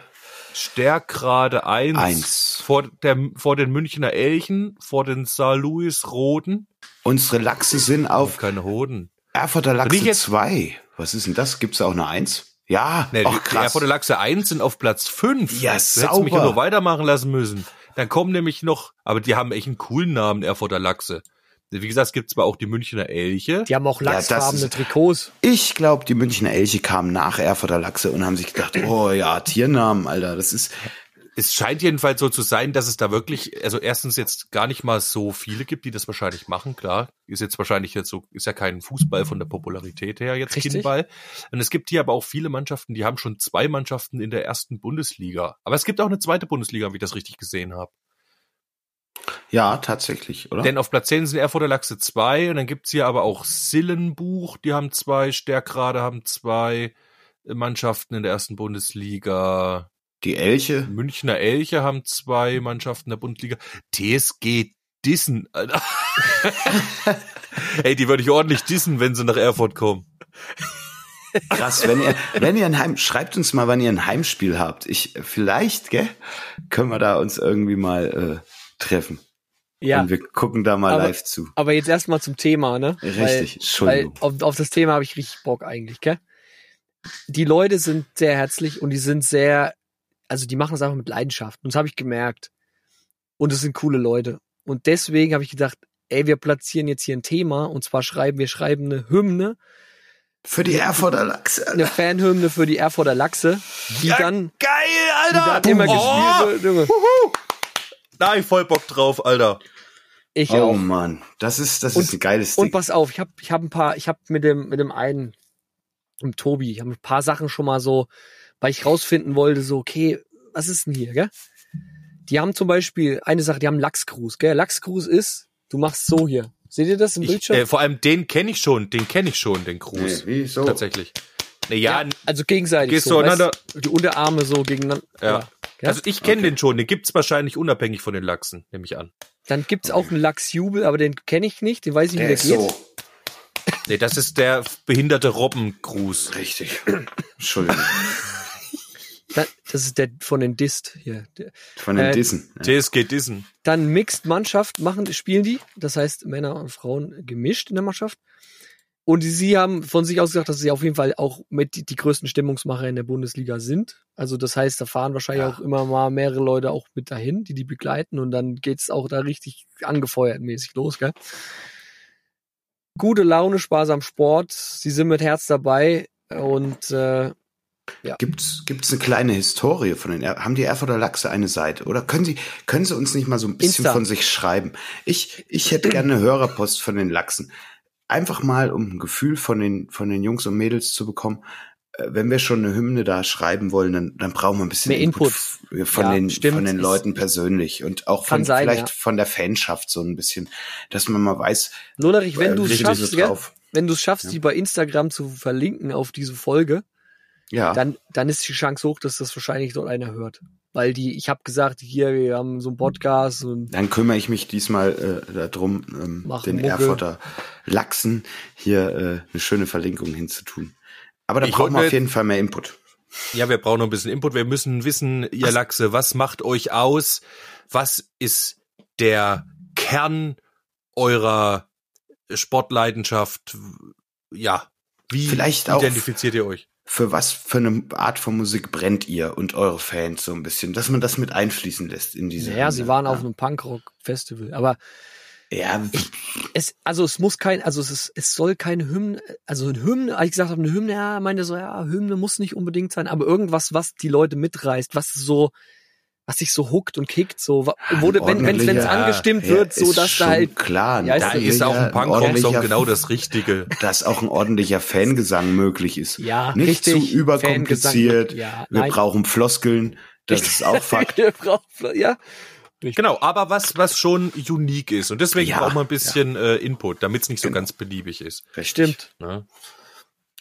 Stärkrade 1 Eins. vor, der, vor den Münchner Elchen, vor den Saar Louis Roden. Unsere Lachse sind Auf keine Hoden. Erfurter Lachse jetzt- 2. Was ist denn das? Gibt's da auch eine 1? Ja, Nee, ach die, die krass. Erfurter Lachse 1 sind auf Platz 5. Ja, Du hättest mich ja sauber. nur weitermachen lassen müssen. Dann kommen nämlich noch, aber die haben echt einen coolen Namen, Erfurter Lachse. Wie gesagt, es gibt zwar auch die Münchner Elche. Die haben auch Ja, lachsfarbene ist- Trikots. Ich glaube, die Münchner Elche kamen nach Erfurter Lachse und haben sich gedacht, oh ja, Tiernamen, Alter, das ist, Es scheint jedenfalls so zu sein, dass es da wirklich, also erstens jetzt gar nicht mal so viele gibt, die das wahrscheinlich machen, klar. Ist jetzt wahrscheinlich jetzt so, ist ja kein Fußball von der Popularität her jetzt Richtig. Kindball. Und es gibt hier aber auch viele Mannschaften, die haben schon zwei Mannschaften in der ersten Bundesliga. Aber es gibt auch eine zweite Bundesliga, wie ich das richtig gesehen habe. Ja, tatsächlich, oder? Denn auf Platz 10 sind Erfurter Lachse 2 und dann gibt's hier aber auch Sillenbuch, die haben zwei, Stärkrade haben zwei Mannschaften in der ersten Bundesliga. die Elche. Münchner Elche haben zwei Mannschaften der Bundesliga. TSG Dissen, Alter. Ey, die würde ich ordentlich dissen, wenn sie nach Erfurt kommen. Krass, wenn ihr, wenn ihr ein Heim, schreibt uns mal, wann ihr ein Heimspiel habt. Ich, vielleicht, gell, können wir da uns irgendwie mal äh, treffen. Ja. Und wir gucken da mal Aber- live zu. Aber jetzt erstmal zum Thema, ne? Richtig, Weil, weil Entschuldigung. auf, auf das Thema habe ich richtig Bock eigentlich, gell? Die Leute sind sehr herzlich und die sind sehr, also die machen das einfach mit Leidenschaft. Und das habe ich gemerkt. Und es sind coole Leute. Und deswegen habe ich gedacht, ey, wir platzieren jetzt hier ein Thema und zwar schreiben, wir schreiben eine Hymne, Für die Erfurter Lachse. eine Fanhymne für die Erfurter Lachse, die Ja, dann, Geil, die dann Alter! immer oh, gespielt wird. Junge. Da hab ich voll Bock drauf, Alter. Ich Oh auch. Mann, das ist, das Und- ist ein geiles Und Ding. pass auf, ich habe ich hab ein paar, ich habe mit dem mit dem einen, mit Tobi, ich habe ein paar Sachen schon mal so, weil ich rausfinden wollte, so okay, was ist denn hier, gell? Die haben zum Beispiel eine Sache, die haben Lachsgruß, gell? Lachsgruß ist, du machst so hier. Seht ihr das im Ich, Bildschirm? äh, vor allem den kenne ich schon, den kenne ich schon, den Gruß. Nee, wieso? Tatsächlich. Nee, ja, also gegenseitig gehst so, du weißt? die Unterarme so gegeneinander. Ja. Ja? also ich kenne Okay. den schon, den gibt's wahrscheinlich unabhängig von den Lachsen, nehme ich an. Dann gibt's auch einen Lachsjubel, aber den kenne ich nicht, den weiß ich, wie Der der ist geht. so. Nee, das ist der behinderte Robbengruß. Richtig. Entschuldigung. Dann, das ist der von den Dist hier. Von den Äh, Dissen. Ja. TSG Dissen. dann Mixed Mannschaft machen, spielen die. Das heißt, Männer und Frauen gemischt in der Mannschaft. Und sie haben von sich aus gesagt, dass sie auf jeden Fall auch mit die, die größten Stimmungsmacher in der Bundesliga sind. Also das heißt, da fahren wahrscheinlich Ja. auch immer mal mehrere Leute auch mit dahin, die die begleiten und dann geht's auch da richtig angefeuert mäßig los, gell? Gute Laune, Spaß am Sport. Sie sind mit Herz dabei und äh, Gibt's, gibt's eine kleine Historie von den, haben die Erfurter Lachse eine Seite? Oder können sie, können sie uns nicht mal so ein bisschen Insta. von sich schreiben? Ich, ich hätte gerne eine Hörerpost von den Lachsen. Einfach mal, um ein Gefühl von den, von den Jungs und Mädels zu bekommen. Äh, Wenn wir schon eine Hymne da schreiben wollen, dann, dann brauchen wir ein bisschen Mehr Input. f- von Ja, den, stimmt. von den Leuten persönlich und auch von, sein, vielleicht ja. von der Fanschaft so ein bisschen, dass man mal weiß, Lollerich, wenn äh, du es schaffst, gell? wenn du es schaffst, Ja. die bei Instagram zu verlinken auf diese Folge, Ja. dann, dann ist die Chance hoch, dass das wahrscheinlich dort einer hört. Weil die, ich habe gesagt, hier, wir haben so einen Podcast und Dann kümmere ich mich diesmal äh, darum, ähm, den Mucke. Erfurter Lachsen hier äh, eine schöne Verlinkung hinzutun. Aber da Ich brauchen wir auf jeden Fall mehr Input. Ja, wir brauchen noch ein bisschen Input. Wir müssen wissen, ihr Lachse, was macht euch aus? Was ist der Kern eurer Sportleidenschaft? Ja, wie Vielleicht auch- identifiziert ihr euch? Für was für eine Art von Musik brennt ihr und eure Fans so ein bisschen, dass man das mit einfließen lässt in diese. naja, sie waren ja. auf einem Punkrock-Festival. Aber Ja, es, also es muss kein, also es ist, es soll keine Hymne, also eine Hymne, als ich gesagt habe, eine Hymne, ja, meinte so, ja, Hymne muss nicht unbedingt sein, aber irgendwas, was die Leute mitreißt, was so, was sich so huckt und kickt, so, wo, du- wenn, wenn es angestimmt ja, wird, so ist dass da halt, klar, Ja, ist- Da ist auch ein Punkrock-Song genau das Richtige. dass auch ein ordentlicher Fangesang möglich ist. ja, Nicht richtig, zu überkompliziert. Ja, Wir brauchen Floskeln. Das ist auch Fakt. Wir brauchen- ja, Genau, aber was, was schon unique ist. Und deswegen Ja, braucht man ein bisschen äh, Input, damit es nicht so ganz beliebig ist. Richtig. stimmt.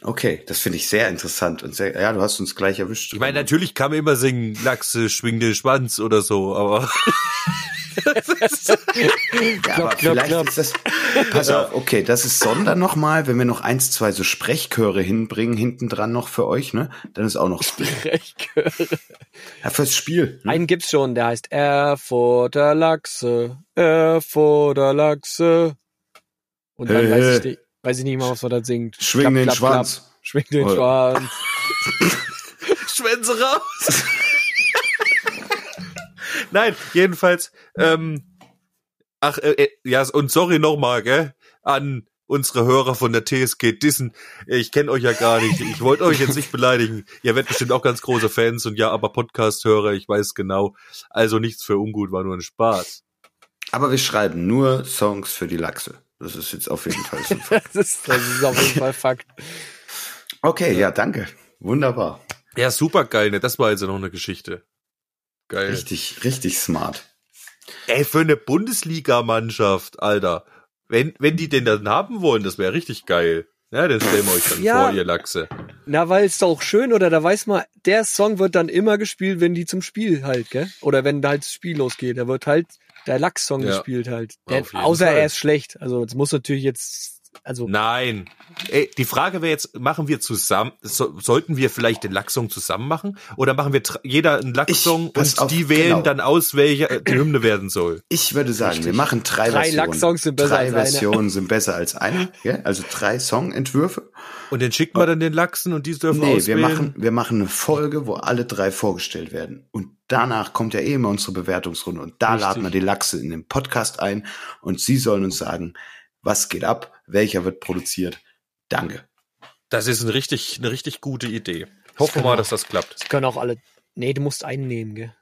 Okay, das finde ich sehr interessant und sehr, ja, du hast uns gleich erwischt. Ich meine, natürlich kann man immer singen, Lachse, schwing den Schwanz oder so, aber ja, aber klopp, vielleicht klopp. ist das, pass auf, okay, das ist Sonder nochmal, wenn wir noch eins, zwei so Sprechchöre hinbringen, hinten dran noch für euch, ne, dann ist auch noch gut. Recht. Ja, fürs Spiel. Ne? Einen gibt's schon, der heißt Erfurter Lachse, Erfurter Lachse. Und dann Hey, weiß, hey. ich nicht, weiß ich nicht mal, was man da singt. Schwing Klapp, den klapp, Schwanz. Klapp. Schwing den Oder- Schwanz. Schwänze raus. Nein, jedenfalls, ähm, ach, äh, äh, ja, und sorry nochmal, gell, an unsere Hörer von der TSG Dissen. Ich kenne euch ja gar nicht. Ich wollte euch jetzt nicht beleidigen. Ihr werdet bestimmt auch ganz große Fans und ja, aber Podcast-Hörer, ich weiß genau. Also nichts für ungut, war nur ein Spaß. Aber wir schreiben nur Songs für die Lachse. Das ist jetzt auf jeden Fall so. Das ist, das ist auf jeden Fall Fakt. Okay, ja, danke. Wunderbar. Ja, super geil, ne? Das war jetzt noch eine Geschichte. Geil. Richtig, richtig smart. Ey, für eine Bundesliga-Mannschaft, Alter. Wenn, wenn die den dann haben wollen, das wäre richtig geil. Ja, dann stellen wir euch dann Ja. vor, ihr Lachse. Na, weil es doch schön, oder da weiß man, der Song wird dann immer gespielt, wenn die zum Spiel halt, gell? Oder wenn da halt das Spiel losgeht. Da wird halt der Lachs-Song Ja. gespielt halt. Der, außer Fall. er ist schlecht. Also, es muss natürlich jetzt, also, Nein. Ey, die Frage wäre jetzt, machen wir zusammen, so, sollten wir vielleicht den Lachsong zusammen machen? Oder machen wir jeder einen Lachsong und auf, die wählen genau. dann aus, welche äh, die Hymne werden soll? Ich würde sagen, Richtig. wir machen drei, Drei Versionen. Sind besser drei als eine. Versionen sind besser als eine. Ja? Also drei Songentwürfe. Und dann schicken wir dann den Lachsen und die dürfen Nee, wir auswählen. machen, wir machen eine Folge, wo alle drei vorgestellt werden. Und danach kommt ja eh immer unsere Bewertungsrunde. Und da Richtig. laden wir die Lachse in den Podcast ein. Und sie sollen uns sagen, was geht ab, welcher wird produziert. Danke. Das ist eine richtig, eine richtig gute Idee. Hoffen wir mal, dass das klappt. das können auch alle, nee, du musst einen nehmen, gell?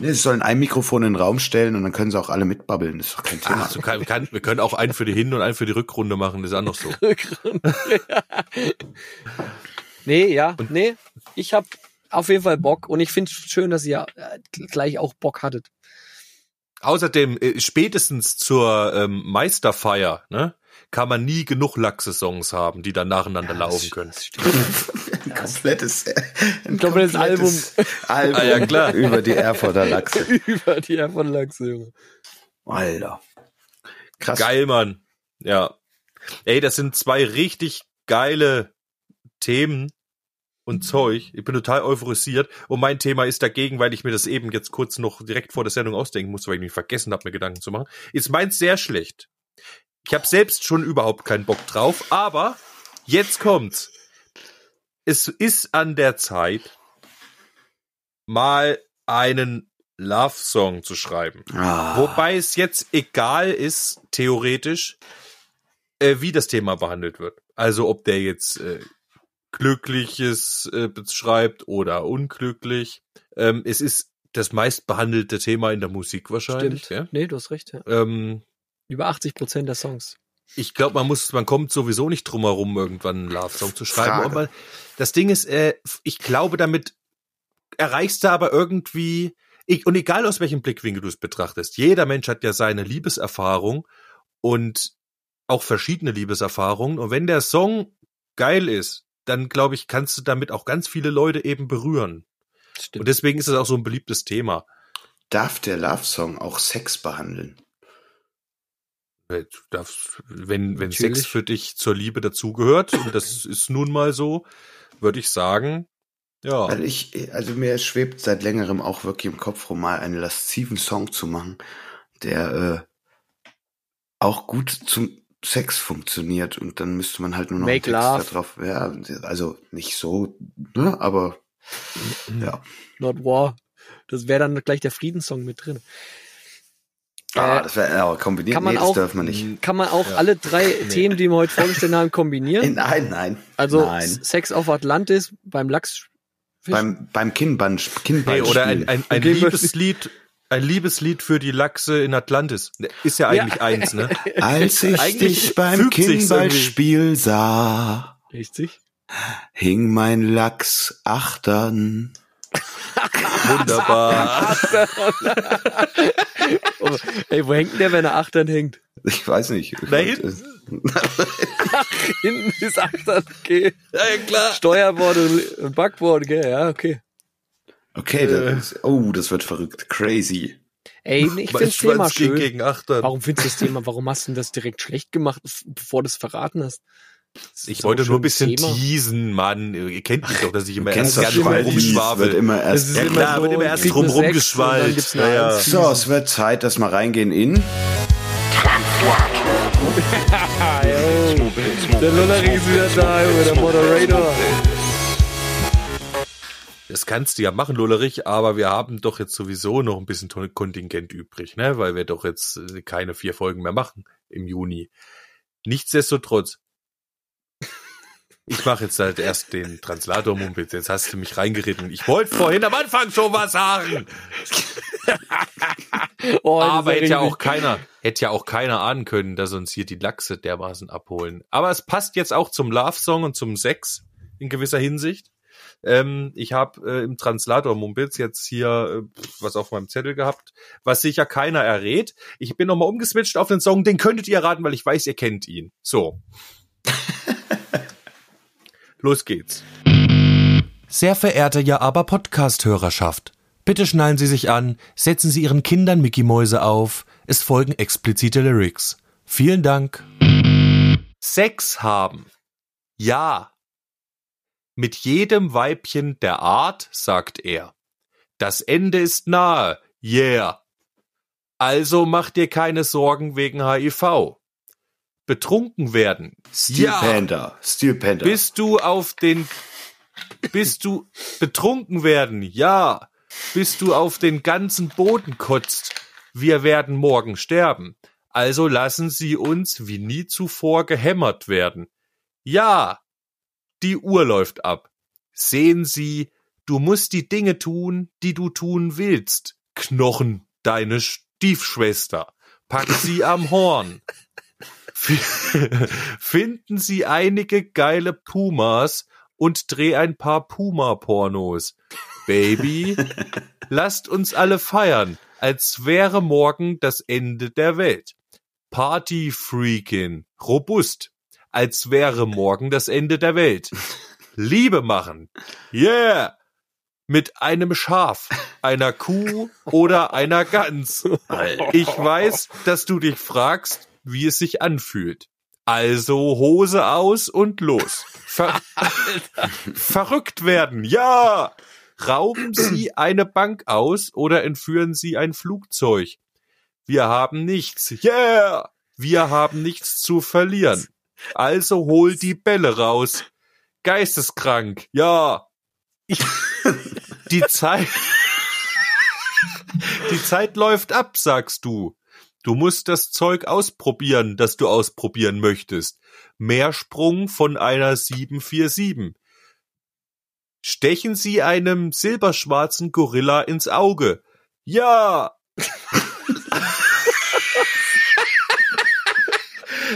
Nee, Sie sollen ein Mikrofon in den Raum stellen und dann können sie auch alle mitbabbeln. Das ist doch kein Thema. Ach, so kann, kann, wir können auch einen für die Hin- und einen für die Rückrunde machen, das ist auch noch so. nee, ja, nee, ich hab auf jeden Fall Bock und ich finde schön, dass ihr äh, gleich auch Bock hattet. Außerdem, äh, spätestens zur ähm, Meisterfeier, ne, kann man nie genug Lachse-Songs haben, die dann nacheinander laufen können. ein komplettes, ein Komplettes komplettes Album Ah, ja, klar. über die Erfurter Lachse. Über die von Lachse, Junge. Alter. Krass. Geil, Mann. Ja. Ey, das sind zwei richtig geile Themen. Und Zeug. Ich bin total euphorisiert und mein Thema ist dagegen, weil ich mir das eben jetzt kurz noch direkt vor der Sendung ausdenken musste, weil ich mich vergessen habe, mir Gedanken zu machen, ist meins sehr schlecht. Ich habe selbst schon überhaupt keinen Bock drauf, aber jetzt kommt's. Es ist an der Zeit, mal einen Love-Song zu schreiben. Ah, Wobei es jetzt egal ist, theoretisch, äh, wie das Thema behandelt wird. Also ob der jetzt äh, Glückliches äh, beschreibt oder unglücklich. Ähm, es ist das meist behandelte Thema in der Musik wahrscheinlich. Stimmt. Ja? Nee, du hast recht. Ja. Ähm, Über 80 Prozent der Songs. ich glaube, man muss, man kommt sowieso nicht drum herum, irgendwann einen Love-Song zu schreiben. Aber das Ding ist, äh, ich glaube, damit erreichst du aber irgendwie, ich, und egal aus welchem Blickwinkel du es betrachtest, jeder Mensch hat ja seine Liebeserfahrung und auch verschiedene Liebeserfahrungen. Und wenn der Song geil ist, dann glaube ich, kannst du damit auch ganz viele Leute eben berühren. Stimmt. Und deswegen ist es auch so ein beliebtes Thema. darf der Love-Song auch Sex behandeln? Äh, Du darfst, wenn, wenn Natürlich. Sex für dich zur Liebe dazugehört, und das ist nun mal so, würde ich sagen, ja. Weil ich, also mir schwebt seit längerem auch wirklich im Kopf rum, mal einen lasziven Song zu machen, der äh, auch gut zum Sex funktioniert und dann müsste man halt nur noch Make einen. Text da drauf. Ja, also nicht so, ne, aber ja. Not War. Das wäre dann gleich der Friedenssong mit drin. Ah, Äh, das wäre ja, kombiniert. kann man nee, das auch- darf man nicht. Kann man auch Ja. alle drei Themen, die wir heute vorgestellt haben, kombinieren? Nein, nein. also nein. Sex auf Atlantis beim Lachs. Beim, beim Kinnband, Kinnband Nee, oder ein, ein, ein Liebeslied, ein Liebeslied für die Lachse in Atlantis. Ist ja eigentlich Ja. eins, ne? Als ich Eigentlich dich beim Kinnballspiel sah, Richtig. hing mein Lachs achtern. Wunderbar. Oh, ey, wo hängt denn der, wenn er Achtern hängt? Ich weiß nicht. Da hinten? Hinten ist Achtern, okay. ja, klar. Steuerbord und und Backbord, gell, ja, okay. Okay, das ist, oh, das wird verrückt. Crazy. Ey, ich Mein find's Thema schön. gegen Achtern. Warum findest du das Thema, warum hast du denn das direkt schlecht gemacht, bevor du es verraten hast? Das Ich wollte nur schon ein bisschen Thema. teasen, Mann. Ihr kennt mich doch, dass ich immer erst das gerne drum Spaltis, wird immer Das erst. ist Ja, immer klar, so, wird immer erst drum rumgeschwallt. Ja, ja. So, es wird Zeit, dass wir reingehen in. Der Lollerich ist wieder da, der Moderator. Das kannst du ja machen, Lullerich, aber wir haben doch jetzt sowieso noch ein bisschen Kontingent übrig, ne? Weil wir doch jetzt äh, keine vier Folgen mehr machen im Juni. Nichtsdestotrotz. Ich mache jetzt halt erst den Translator Mumpitz. Jetzt hast du mich reingeritten. Ich wollte vorhin am Anfang schon was sagen. Oh, Aber hätte ja auch keiner, hätte ja auch keiner ahnen können, dass uns hier die Lachse dermaßen abholen. Aber es passt jetzt auch zum Love-Song und zum Sex in gewisser Hinsicht. Ähm, ich habe äh, im Translator Mumpitz jetzt hier äh, was auf meinem Zettel gehabt, was sicher keiner errät. Ich bin nochmal umgeswitcht auf den Song, den könntet ihr raten, weil ich weiß, ihr kennt ihn. So. Los geht's. Sehr verehrte Ja aber Podcast-Hörerschaft, bitte schnallen Sie sich an, setzen Sie Ihren Kindern Mickey Mäuse auf, es folgen explizite Lyrics. Vielen Dank. Sex haben. Ja. Mit jedem Weibchen der Art, sagt er. Das Ende ist nahe. Yeah. Also mach dir keine Sorgen wegen HIV. Betrunken werden. Steel Ja. Panther. Steel Panther. Bist du auf den bist du betrunken werden? Ja. Bist du auf den ganzen Boden kotzt? Wir werden morgen sterben. Also lassen Sie uns wie nie zuvor gehämmert werden. Ja. Die Uhr läuft ab. Sehen Sie, du musst die Dinge tun, die du tun willst. Knochen, deine Stiefschwester. Pack sie am Horn. Finden Sie einige geile Pumas und dreh ein paar Puma-Pornos. Baby, lasst uns alle feiern, als wäre morgen das Ende der Welt. Party-Freakin, robust, als wäre morgen das Ende der Welt. Liebe machen, yeah, mit einem Schaf, einer Kuh oder einer Gans. Ich weiß, dass du dich fragst, wie es sich anfühlt. Also Hose aus und los. Ver Verrückt werden, ja! Rauben Sie eine Bank aus oder entführen Sie ein Flugzeug? Wir haben nichts, yeah! Wir haben nichts zu verlieren. Also hol die Bälle raus. Geisteskrank, ja! Die Zeit. Die Zeit läuft ab, sagst du. Du musst das Zeug ausprobieren, das du ausprobieren möchtest. Mehrsprung von einer 747. Stechen Sie einem silberschwarzen Gorilla ins Auge. Ja!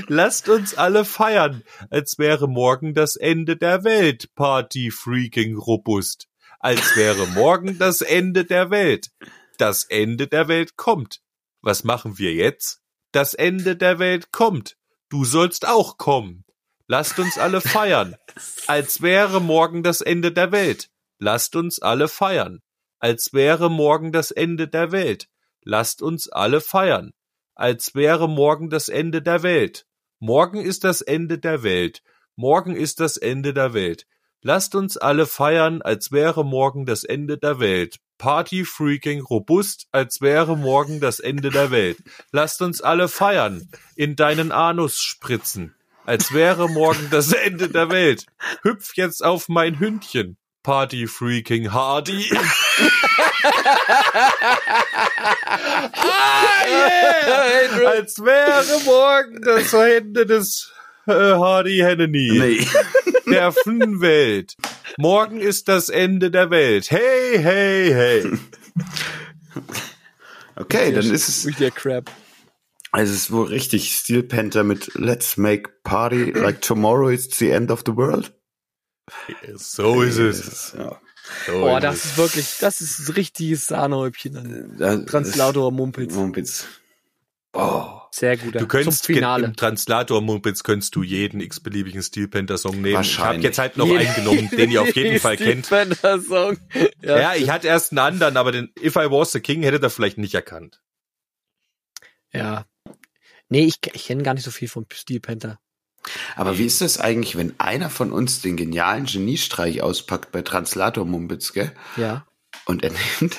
Lasst uns alle feiern, als wäre morgen das Ende der Welt, Party freaking robust. Als wäre morgen das Ende der Welt. Das Ende der Welt kommt. Was machen wir jetzt? Das Ende der Welt kommt. Du sollst auch kommen. Lasst uns alle feiern, als wäre morgen das Ende der Welt. Lasst uns alle feiern, als wäre morgen das Ende der Welt. Lasst uns alle feiern, als wäre morgen das Ende der Welt. Morgen ist das Ende der Welt. Morgen ist das Ende der Welt. Lasst uns alle feiern, als wäre morgen das Ende der Welt. Party freaking robust, als wäre morgen das Ende der Welt. Lasst uns alle feiern, in deinen Anus spritzen, als wäre morgen das Ende der Welt. Hüpf jetzt auf mein Hündchen. Party freaking Hardy. Ah, yeah. Als wäre morgen das Ende des äh, Hardy Henneny. Nee. Der Welt. Morgen ist das Ende der Welt. Hey, hey, hey. Okay, dann ist es, Wie der Crap. also es ist wohl richtig Steel Panther mit Let's make party like tomorrow is the end of the world. So ist es. Ja. So Boah, das ist wirklich, das ist ein richtiges Sahnehäubchen. an Da- Translator Mumpitz. Mumpitz. Oh, Sehr guter. Du könntest Zum Finale. im Translator Mumpitz könntest du jeden x-beliebigen Steel Panther Song nehmen. Ich habe jetzt halt noch einen genommen, den ihr auf jeden Fall kennt. Song. Ja, Ja, ich hatte erst einen anderen, aber den If I Was the King hätte er vielleicht nicht erkannt. ja. Nee, ich, ich kenne gar nicht so viel von Steel Panther. Aber wie ist das eigentlich, wenn einer von uns den genialen Geniestreich auspackt bei Translator Mumpitz, gell? Ja, Und er nimmt,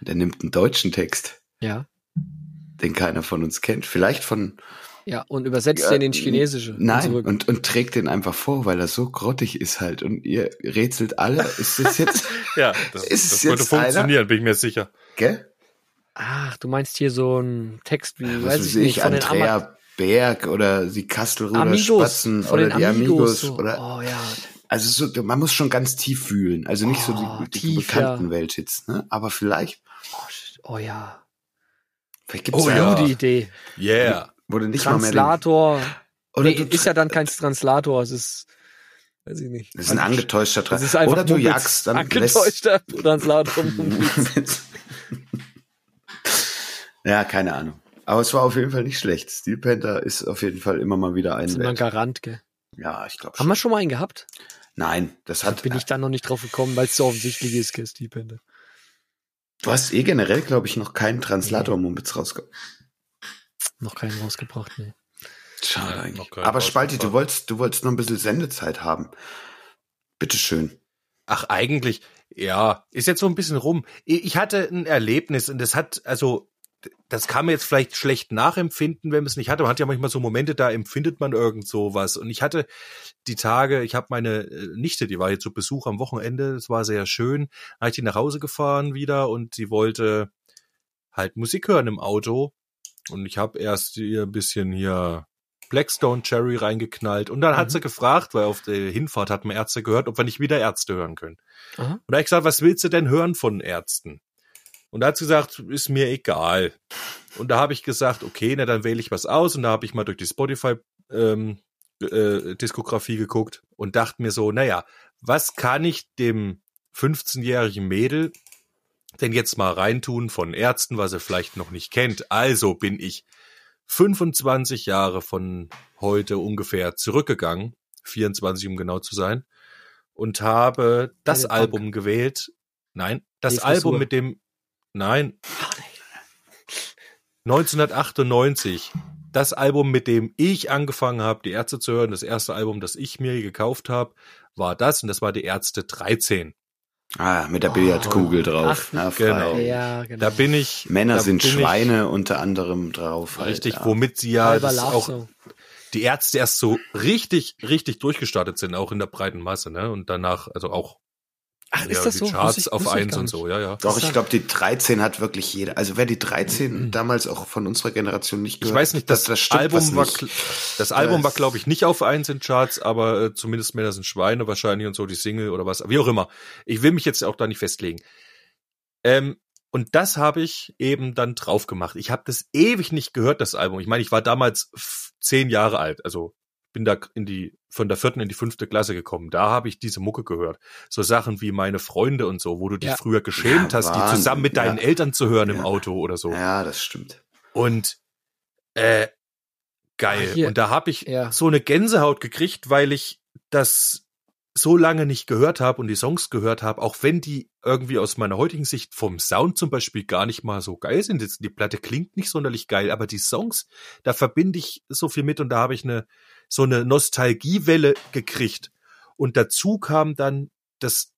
und er nimmt einen deutschen Text, ja, den keiner von uns kennt. Vielleicht von, ja. Und übersetzt Ja, den ins Chinesische. und nein, zurück. und, und trägt den einfach vor, weil er so grottig ist halt. Und ihr rätselt alle, ist das jetzt, Ja, das, Ist das würde funktionieren, bin ich mir sicher. gell? Ach, du meinst hier so ein Text wie, Was weiß ich nicht, von den Ama Andrea Berg oder die Kastelruder Amigos. Spatzen oder den die Amigos. Amigos, so. oder, Oh ja. also so, man muss schon ganz tief fühlen. Also nicht so Oh, die, die tief, bekannten ja. Welthits, ne? Aber vielleicht, Oh, oh ja. vielleicht gibt's Oh ja. Gute Idee. Yeah. wurde nicht mal mehr Translator. oder nee, du, ist ja dann kein Translator, es ist, weiß ich nicht. das ist ein angetäuschter Tra Das ist einfach Oder du Mumpitz. jagst dann Angetäuschter Translator. Ja, keine Ahnung. Aber es war auf jeden Fall nicht schlecht. Steel Panther ist auf jeden Fall immer mal wieder ein Das ist immer ein. Garant, gell. Ja, ich glaube Haben schon. wir schon mal einen gehabt? Nein, das Da hat. bin ich dann noch nicht drauf gekommen, weil es so offensichtlich ist, gell, Steel Panther. Du hast eh generell, glaube ich, noch keinen Translator-Mumpitz rausgekommen. Noch keinen rausgebracht, ne. Schade Ja, eigentlich. Aber Spalti, du rausgebracht. wolltest, du wolltest noch ein bisschen Sendezeit haben. Bitteschön. Ach, eigentlich, ja, ist jetzt so ein bisschen rum. Ich hatte ein Erlebnis und das hat, also, das kann man jetzt vielleicht schlecht nachempfinden, wenn man es nicht hatte. Man hat ja manchmal so Momente, da empfindet man irgend sowas. Und ich hatte die Tage, ich habe meine äh, Nichte, die war jetzt zu Besuch am Wochenende, das war sehr schön. Da habe ich die nach Hause gefahren wieder und sie wollte halt Musik hören im Auto. Und ich habe erst ihr ein bisschen hier Blackstone Cherry reingeknallt. Und dann hat Mhm. sie gefragt, weil auf der Hinfahrt hat man Ärzte gehört, ob wir nicht wieder Ärzte hören können. Aha. Und da hab ich gesagt, was willst du denn hören von Ärzten? Und da hat sie gesagt, ist mir egal. Und da habe ich gesagt, okay, na dann wähle ich was aus. Und da habe ich mal durch die Spotify ähm, äh, Diskografie geguckt und dachte mir so, naja, was kann ich dem 15-jährigen Mädel denn jetzt mal reintun von Ärzten, was er vielleicht noch nicht kennt? Also bin ich 25 Jahre von heute ungefähr zurückgegangen, 24 um genau zu sein, und habe das Album gewählt. Nein, das. Album mit dem, nein, 1998. das Album, mit dem ich angefangen habe, die Ärzte zu hören, das erste Album, das ich mir gekauft habe, war das und das war die Ärzte 13. Ah, mit der Billardkugel drauf. Ach, genau. Ja, genau. Da bin ich. Männer sind bin ich Schweine unter anderem drauf. Halt, Richtig, ja. womit sie ja auch die Ärzte erst so richtig, richtig durchgestartet sind, auch in der breiten Masse, ne? Und danach, also auch Ach, ja, ist das die so? Charts ich- auf wusste ich eins gar und nicht. so, ja, ja. Doch, ich glaube, die 13 hat wirklich jeder. Also wer die 13 damals auch von unserer Generation nicht Ich gehört weiß nicht, das, das stimmt Album was war, nicht. das Album war, glaube ich, nicht auf eins in Charts, aber äh, zumindest Männer sind Schweine wahrscheinlich und so, die Single oder was, wie auch immer. Ich will mich jetzt auch da nicht festlegen. Ähm, und das habe ich eben dann drauf gemacht. Ich habe das ewig nicht gehört, das Album. Ich meine, ich war damals zehn Jahre alt, also bin da in die von der vierten in die fünfte Klasse gekommen. Da habe ich diese Mucke gehört. So Sachen wie meine Freunde und so, wo du dich Ja. früher geschämt Ja, hast, die Wahnsinn, zusammen mit deinen ja. Eltern zu hören im. Auto oder so. Ja, das stimmt. Und äh, geil. Hier. und da habe ich Ja. so eine Gänsehaut gekriegt, weil ich das so lange nicht gehört habe und die Songs gehört habe, auch wenn die irgendwie aus meiner heutigen Sicht vom Sound zum Beispiel gar nicht mal so geil sind. Die Platte klingt nicht sonderlich geil, aber die Songs, da verbinde ich so viel mit und da habe ich eine so eine Nostalgiewelle gekriegt. Und dazu kam dann das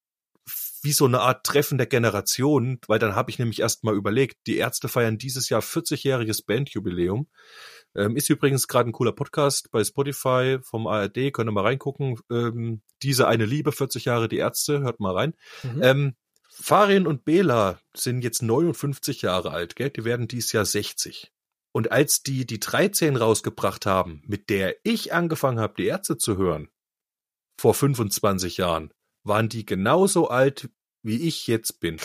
wie so eine Art Treffen der Generationen, weil dann habe ich nämlich erst mal überlegt, die Ärzte feiern dieses Jahr 40-jähriges Bandjubiläum. Ähm, ist übrigens gerade ein cooler Podcast bei Spotify vom ARD, könnt ihr mal reingucken. Ähm, diese eine Liebe, 40 Jahre die Ärzte, hört mal rein. Mhm. Ähm, Farin und Bela sind jetzt 59 Jahre alt, gell? Die werden dieses Jahr 60. Und als die die 13 rausgebracht haben, mit der ich angefangen habe, die Ärzte zu hören, vor 25 Jahren, waren die genauso alt, wie ich jetzt bin.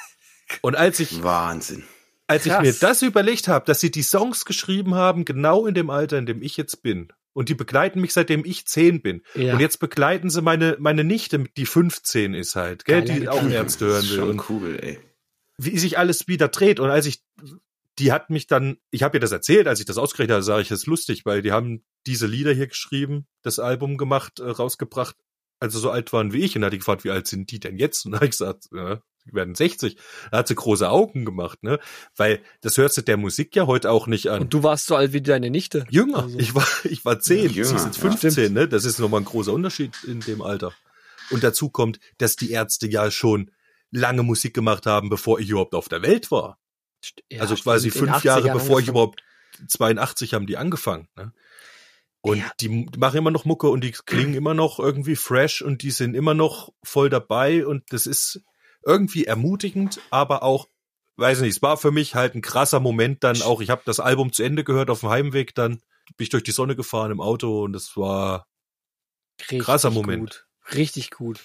Und als ich Wahnsinn. als ich Krass. mir das überlegt habe, dass sie die Songs geschrieben haben, genau in dem Alter, in dem ich jetzt bin. Und die begleiten mich, seitdem ich zehn bin. Ja. Und jetzt begleiten sie meine, meine Nichte, die 15 ist halt, gell, Geiler die auch Gedanke. Ärzte hören will. Schon cool, ey. wie sich alles wieder dreht. Und als ich, die hat mich dann, ich habe ihr das erzählt, als ich das ausgerechnet habe, sage ich, das ist lustig, weil die haben diese Lieder hier geschrieben, das Album gemacht, äh, rausgebracht, als sie so alt waren wie ich. Und da hat die gefragt, wie alt sind die denn jetzt? Und da habe ich gesagt, ja, die werden 60. Da hat sie große Augen gemacht, ne? Weil das hörst du der Musik ja heute auch nicht an. Und du warst so alt wie deine Nichte. Jünger. Also- Ich war, ich war zehn. Jünger, Sie ist jetzt ja. 15, ne? Das ist nochmal ein großer Unterschied in dem Alter. Und dazu kommt, dass die Ärzte ja schon lange Musik gemacht haben, bevor ich überhaupt auf der Welt war. Ja, also quasi fünf 80ern Jahre bevor ich angefangen. überhaupt 82 haben die angefangen. Ne? Und Ja. die machen immer noch Mucke und die klingen immer noch irgendwie fresh und die sind immer noch voll dabei und das ist irgendwie ermutigend, aber auch, weiß nicht, es war für mich halt ein krasser Moment dann auch. Ich habe das Album zu Ende gehört auf dem Heimweg, dann bin ich durch die Sonne gefahren im Auto und das war Richtig krasser Moment. Gut. Richtig gut.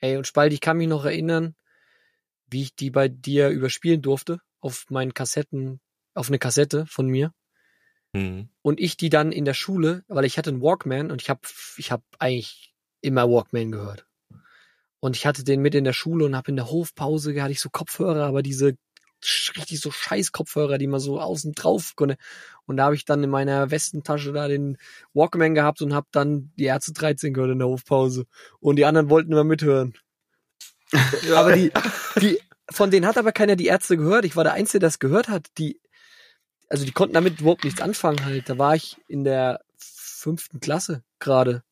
Ey, und Spalt, ich kann mich noch erinnern, wie ich die bei dir überspielen durfte auf meinen Kassetten, auf eine Kassette von mir. hm, Und ich die dann in der Schule, weil ich hatte einen Walkman und ich habe ich hab eigentlich immer Walkman gehört. Und ich hatte den mit in der Schule und habe in der Hofpause hatte ich so Kopfhörer, aber diese richtig so scheiß Kopfhörer, die man so außen drauf konnte. Und da habe ich dann in meiner Westentasche da den Walkman gehabt und habe dann die Ärzte 13 gehört in der Hofpause. Und die anderen wollten immer mithören. Aber die, die, von denen hat aber keiner die Ärzte gehört. Ich war der Einzige, der das gehört hat. Die, also die konnten damit überhaupt nichts anfangen halt. Da war ich in der fünften Klasse gerade.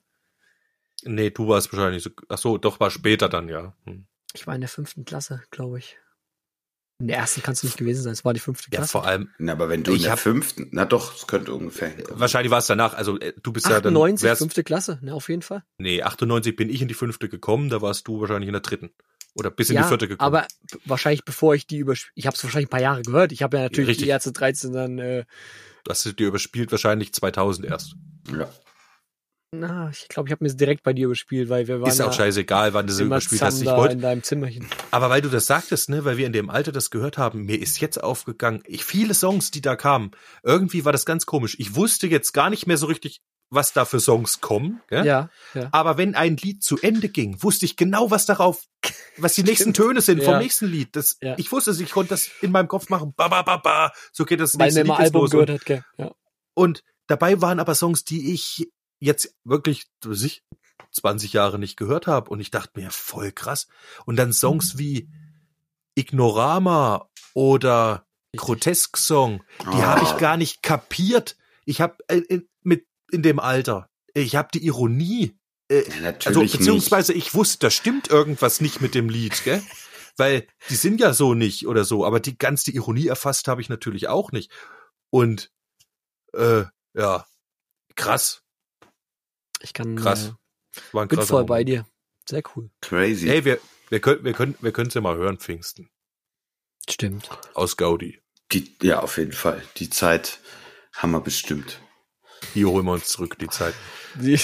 nee, du warst wahrscheinlich so, ach so, doch war später dann, ja. Hm. Ich war in der fünften Klasse, glaube ich. In der ersten kann es nicht gewesen sein. Es war die fünfte Ja, Klasse. vor allem, Na, aber wenn du in der hab- fünften, na doch, es könnte ungefähr hinkommen. wahrscheinlich war es danach, also äh, du bist ja dann, 98, wärst, fünfte Klasse, ne, auf jeden Fall. nee, 98 bin ich in die fünfte gekommen, da warst du wahrscheinlich in der dritten. Oder bis in die vierte gekommen. aber wahrscheinlich bevor ich die über, ich habe es wahrscheinlich ein paar Jahre gehört. Ich habe ja natürlich Richtig. die Ärzte 13 dann, äh, Du hast dir überspielt wahrscheinlich 2000 erst. Ja. na, ich glaube, ich habe mir direkt bei dir überspielt, weil wir waren Ist auch ja scheißegal, wann du sie immer überspielt hast. Ich wollte, in deinem Zimmerchen. aber weil du das sagtest, ne, weil wir in dem Alter das gehört haben, mir ist jetzt aufgegangen, ich, viele Songs, die da kamen, irgendwie war das ganz komisch. Ich wusste jetzt gar nicht mehr so richtig, was da für Songs kommen, gell? Ja, ja. Aber wenn ein Lied zu Ende ging, wusste ich genau, was darauf, was die nächsten Töne sind vom Ja. nächsten Lied. Das, Ja. Ich wusste es, ich konnte das in meinem Kopf machen. Ba, ba, ba, ba. So geht das Weil nächste Lied Album los. gehört Und, hat, gell? Ja. und dabei waren aber Songs, die ich jetzt wirklich, was weiß ich 20 Jahre nicht gehört habe. Und ich dachte mir, voll krass. Und dann Songs wie Ignorama oder. Grotesk Song, die Ah. habe ich gar nicht kapiert, ich habe äh, in, mit in dem Alter, ich habe die Ironie, äh, Ja, also natürlich beziehungsweise ich wusste, da stimmt irgendwas nicht mit dem Lied, gell? Weil die sind ja so nicht oder so, aber die ganz die Ironie erfasst habe ich natürlich auch nicht. Und äh, ja, krass, Ich kann krass. Äh, War ein bin voll bei dir. Sehr cool. nicht. Crazy. Hey, wir, wir können, wir können, wir können ja mal hören, Pfingsten. Stimmt. Aus Gaudi. Die, ja, auf jeden Fall. Die Zeit haben wir bestimmt. Die holen wir uns zurück, die Zeit. Die,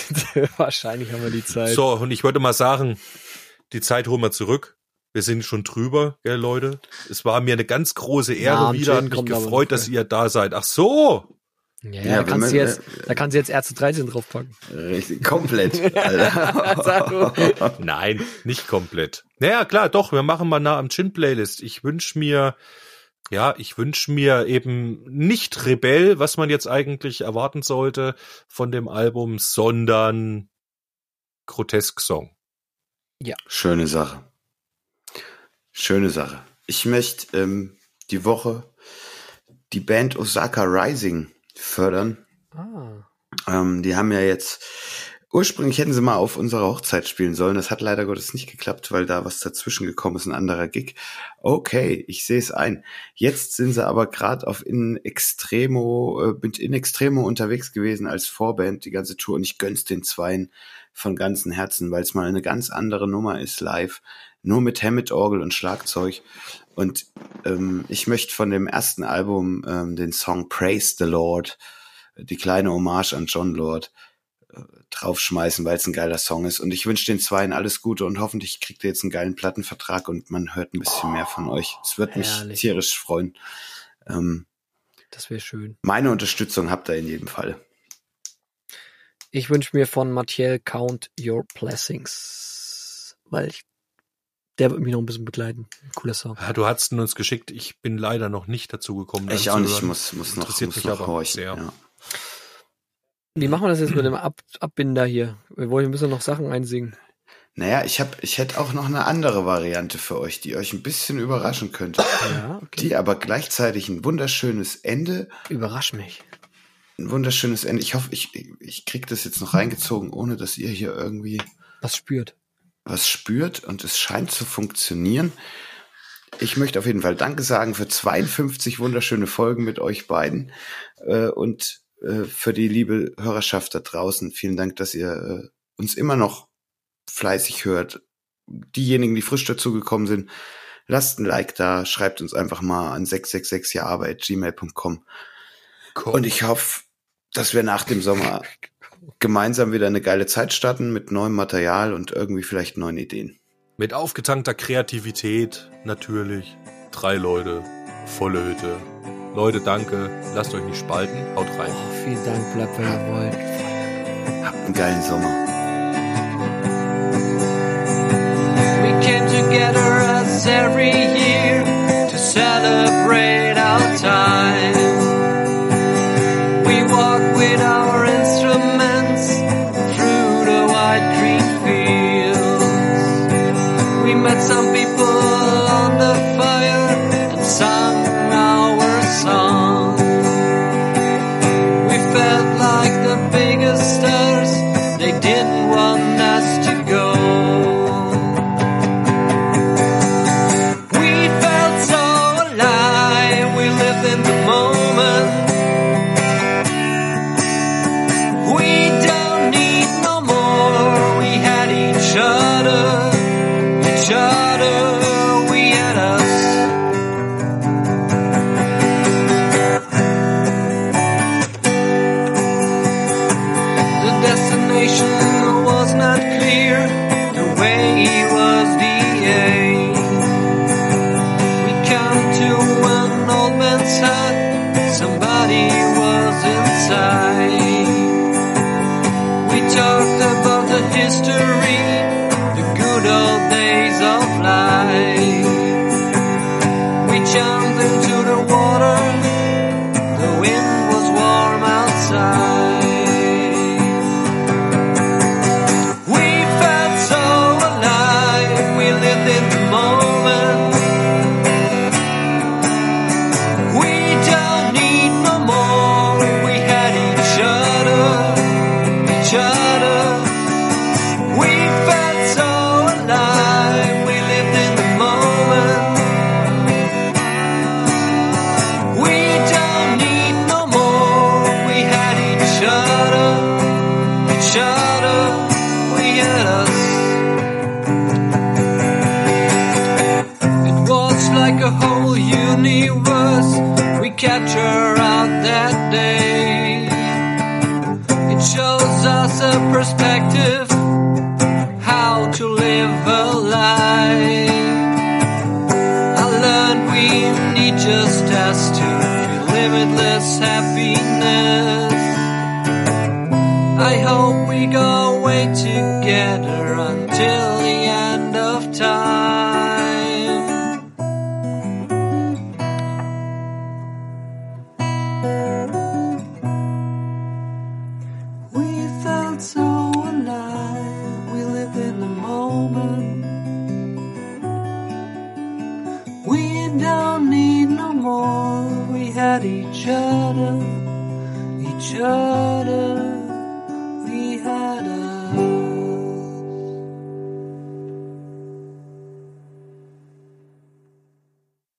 wahrscheinlich haben wir die Zeit. So, und ich wollte mal sagen, die Zeit holen wir zurück. Wir sind schon drüber, gell, Leute. Es war mir eine ganz große Ehre Ja, wieder. Hat mich gefreut, dass ihr da seid. Ach so. Ja, Ja, da, kannst du man- jetzt, da kannst du jetzt Ärzte 13 draufpacken. Richtig, komplett. Alter. Nein, nicht komplett. Naja, klar, doch, wir machen mal nah am Chin-Playlist. Ich wünsch mir, ja, ich wünsch mir eben nicht Rebell, was man jetzt eigentlich erwarten sollte von dem Album, sondern Grotesk-Song. Schöne Sache. Schöne Sache. Ich möchte ähm, die Woche die Band Osaka Rising fördern. Ah. Ähm, die haben ja jetzt, ursprünglich hätten sie mal auf unserer Hochzeit spielen sollen. Das hat leider Gottes nicht geklappt, weil da was dazwischen gekommen ist, ein anderer Gig. Okay, ich sehe es ein. Jetzt sind sie aber gerade auf in Extremo, äh, in Extremo unterwegs gewesen als Vorband die ganze Tour und ich gönn's den Zweien von ganzem Herzen, weil es mal eine ganz andere Nummer ist live. Nur mit Hammett-Orgel und Schlagzeug. Und ähm, ich möchte von dem ersten Album ähm, den Song Praise the Lord die kleine Hommage an John Lord draufschmeißen, weil es ein geiler Song ist. Und ich wünsche den Zweien alles Gute und hoffentlich kriegt ihr jetzt einen geilen Plattenvertrag und man hört ein bisschen mehr von euch. Es wird mich herrlich. tierisch freuen. Ähm, Das wäre schön. meine Unterstützung habt ihr in jedem Fall. Ich wünsche mir von Mathiel Count Your Blessings. Weil ich, der wird mich noch ein bisschen begleiten. Cooler Song. Ja, du hast ihn uns geschickt. Ich bin leider noch nicht dazu gekommen. Ich auch nicht, hören. muss, muss noch, Interessiert muss mich noch aber horchen. sehr. Ja. Wie machen wir das jetzt mit dem Ab Abbinder hier? Wir wollen müssen noch Sachen einsingen. Naja, ich hab, ich hätte auch noch eine andere Variante für euch, die euch ein bisschen überraschen könnte. Ja, okay. Die aber gleichzeitig ein wunderschönes Ende Überrasch mich. ein wunderschönes Ende. Ich hoffe, ich, ich krieg das jetzt noch reingezogen, ohne dass ihr hier irgendwie Was spürt? was spürt und es scheint zu funktionieren. Ich möchte auf jeden Fall Danke sagen für 52 wunderschöne Folgen mit euch beiden äh, und äh, für die liebe Hörerschaft da draußen. Vielen Dank, dass ihr äh, uns immer noch fleißig hört. Diejenigen, die frisch dazugekommen sind, lasst ein Like da, schreibt uns einfach mal an 666jahrarbeit.gmail.com. Und ich hoffe, dass wir nach dem Sommer gemeinsam wieder eine geile Zeit starten mit neuem Material und irgendwie vielleicht neuen Ideen. Mit aufgetankter Kreativität, natürlich. Drei Leute, volle Hütte. Leute, danke. Lasst euch nicht spalten. Haut rein. Oh, vielen Dank, bleibt, wenn ihr wollt. Habt einen geilen Sommer. We came together as every year mystery.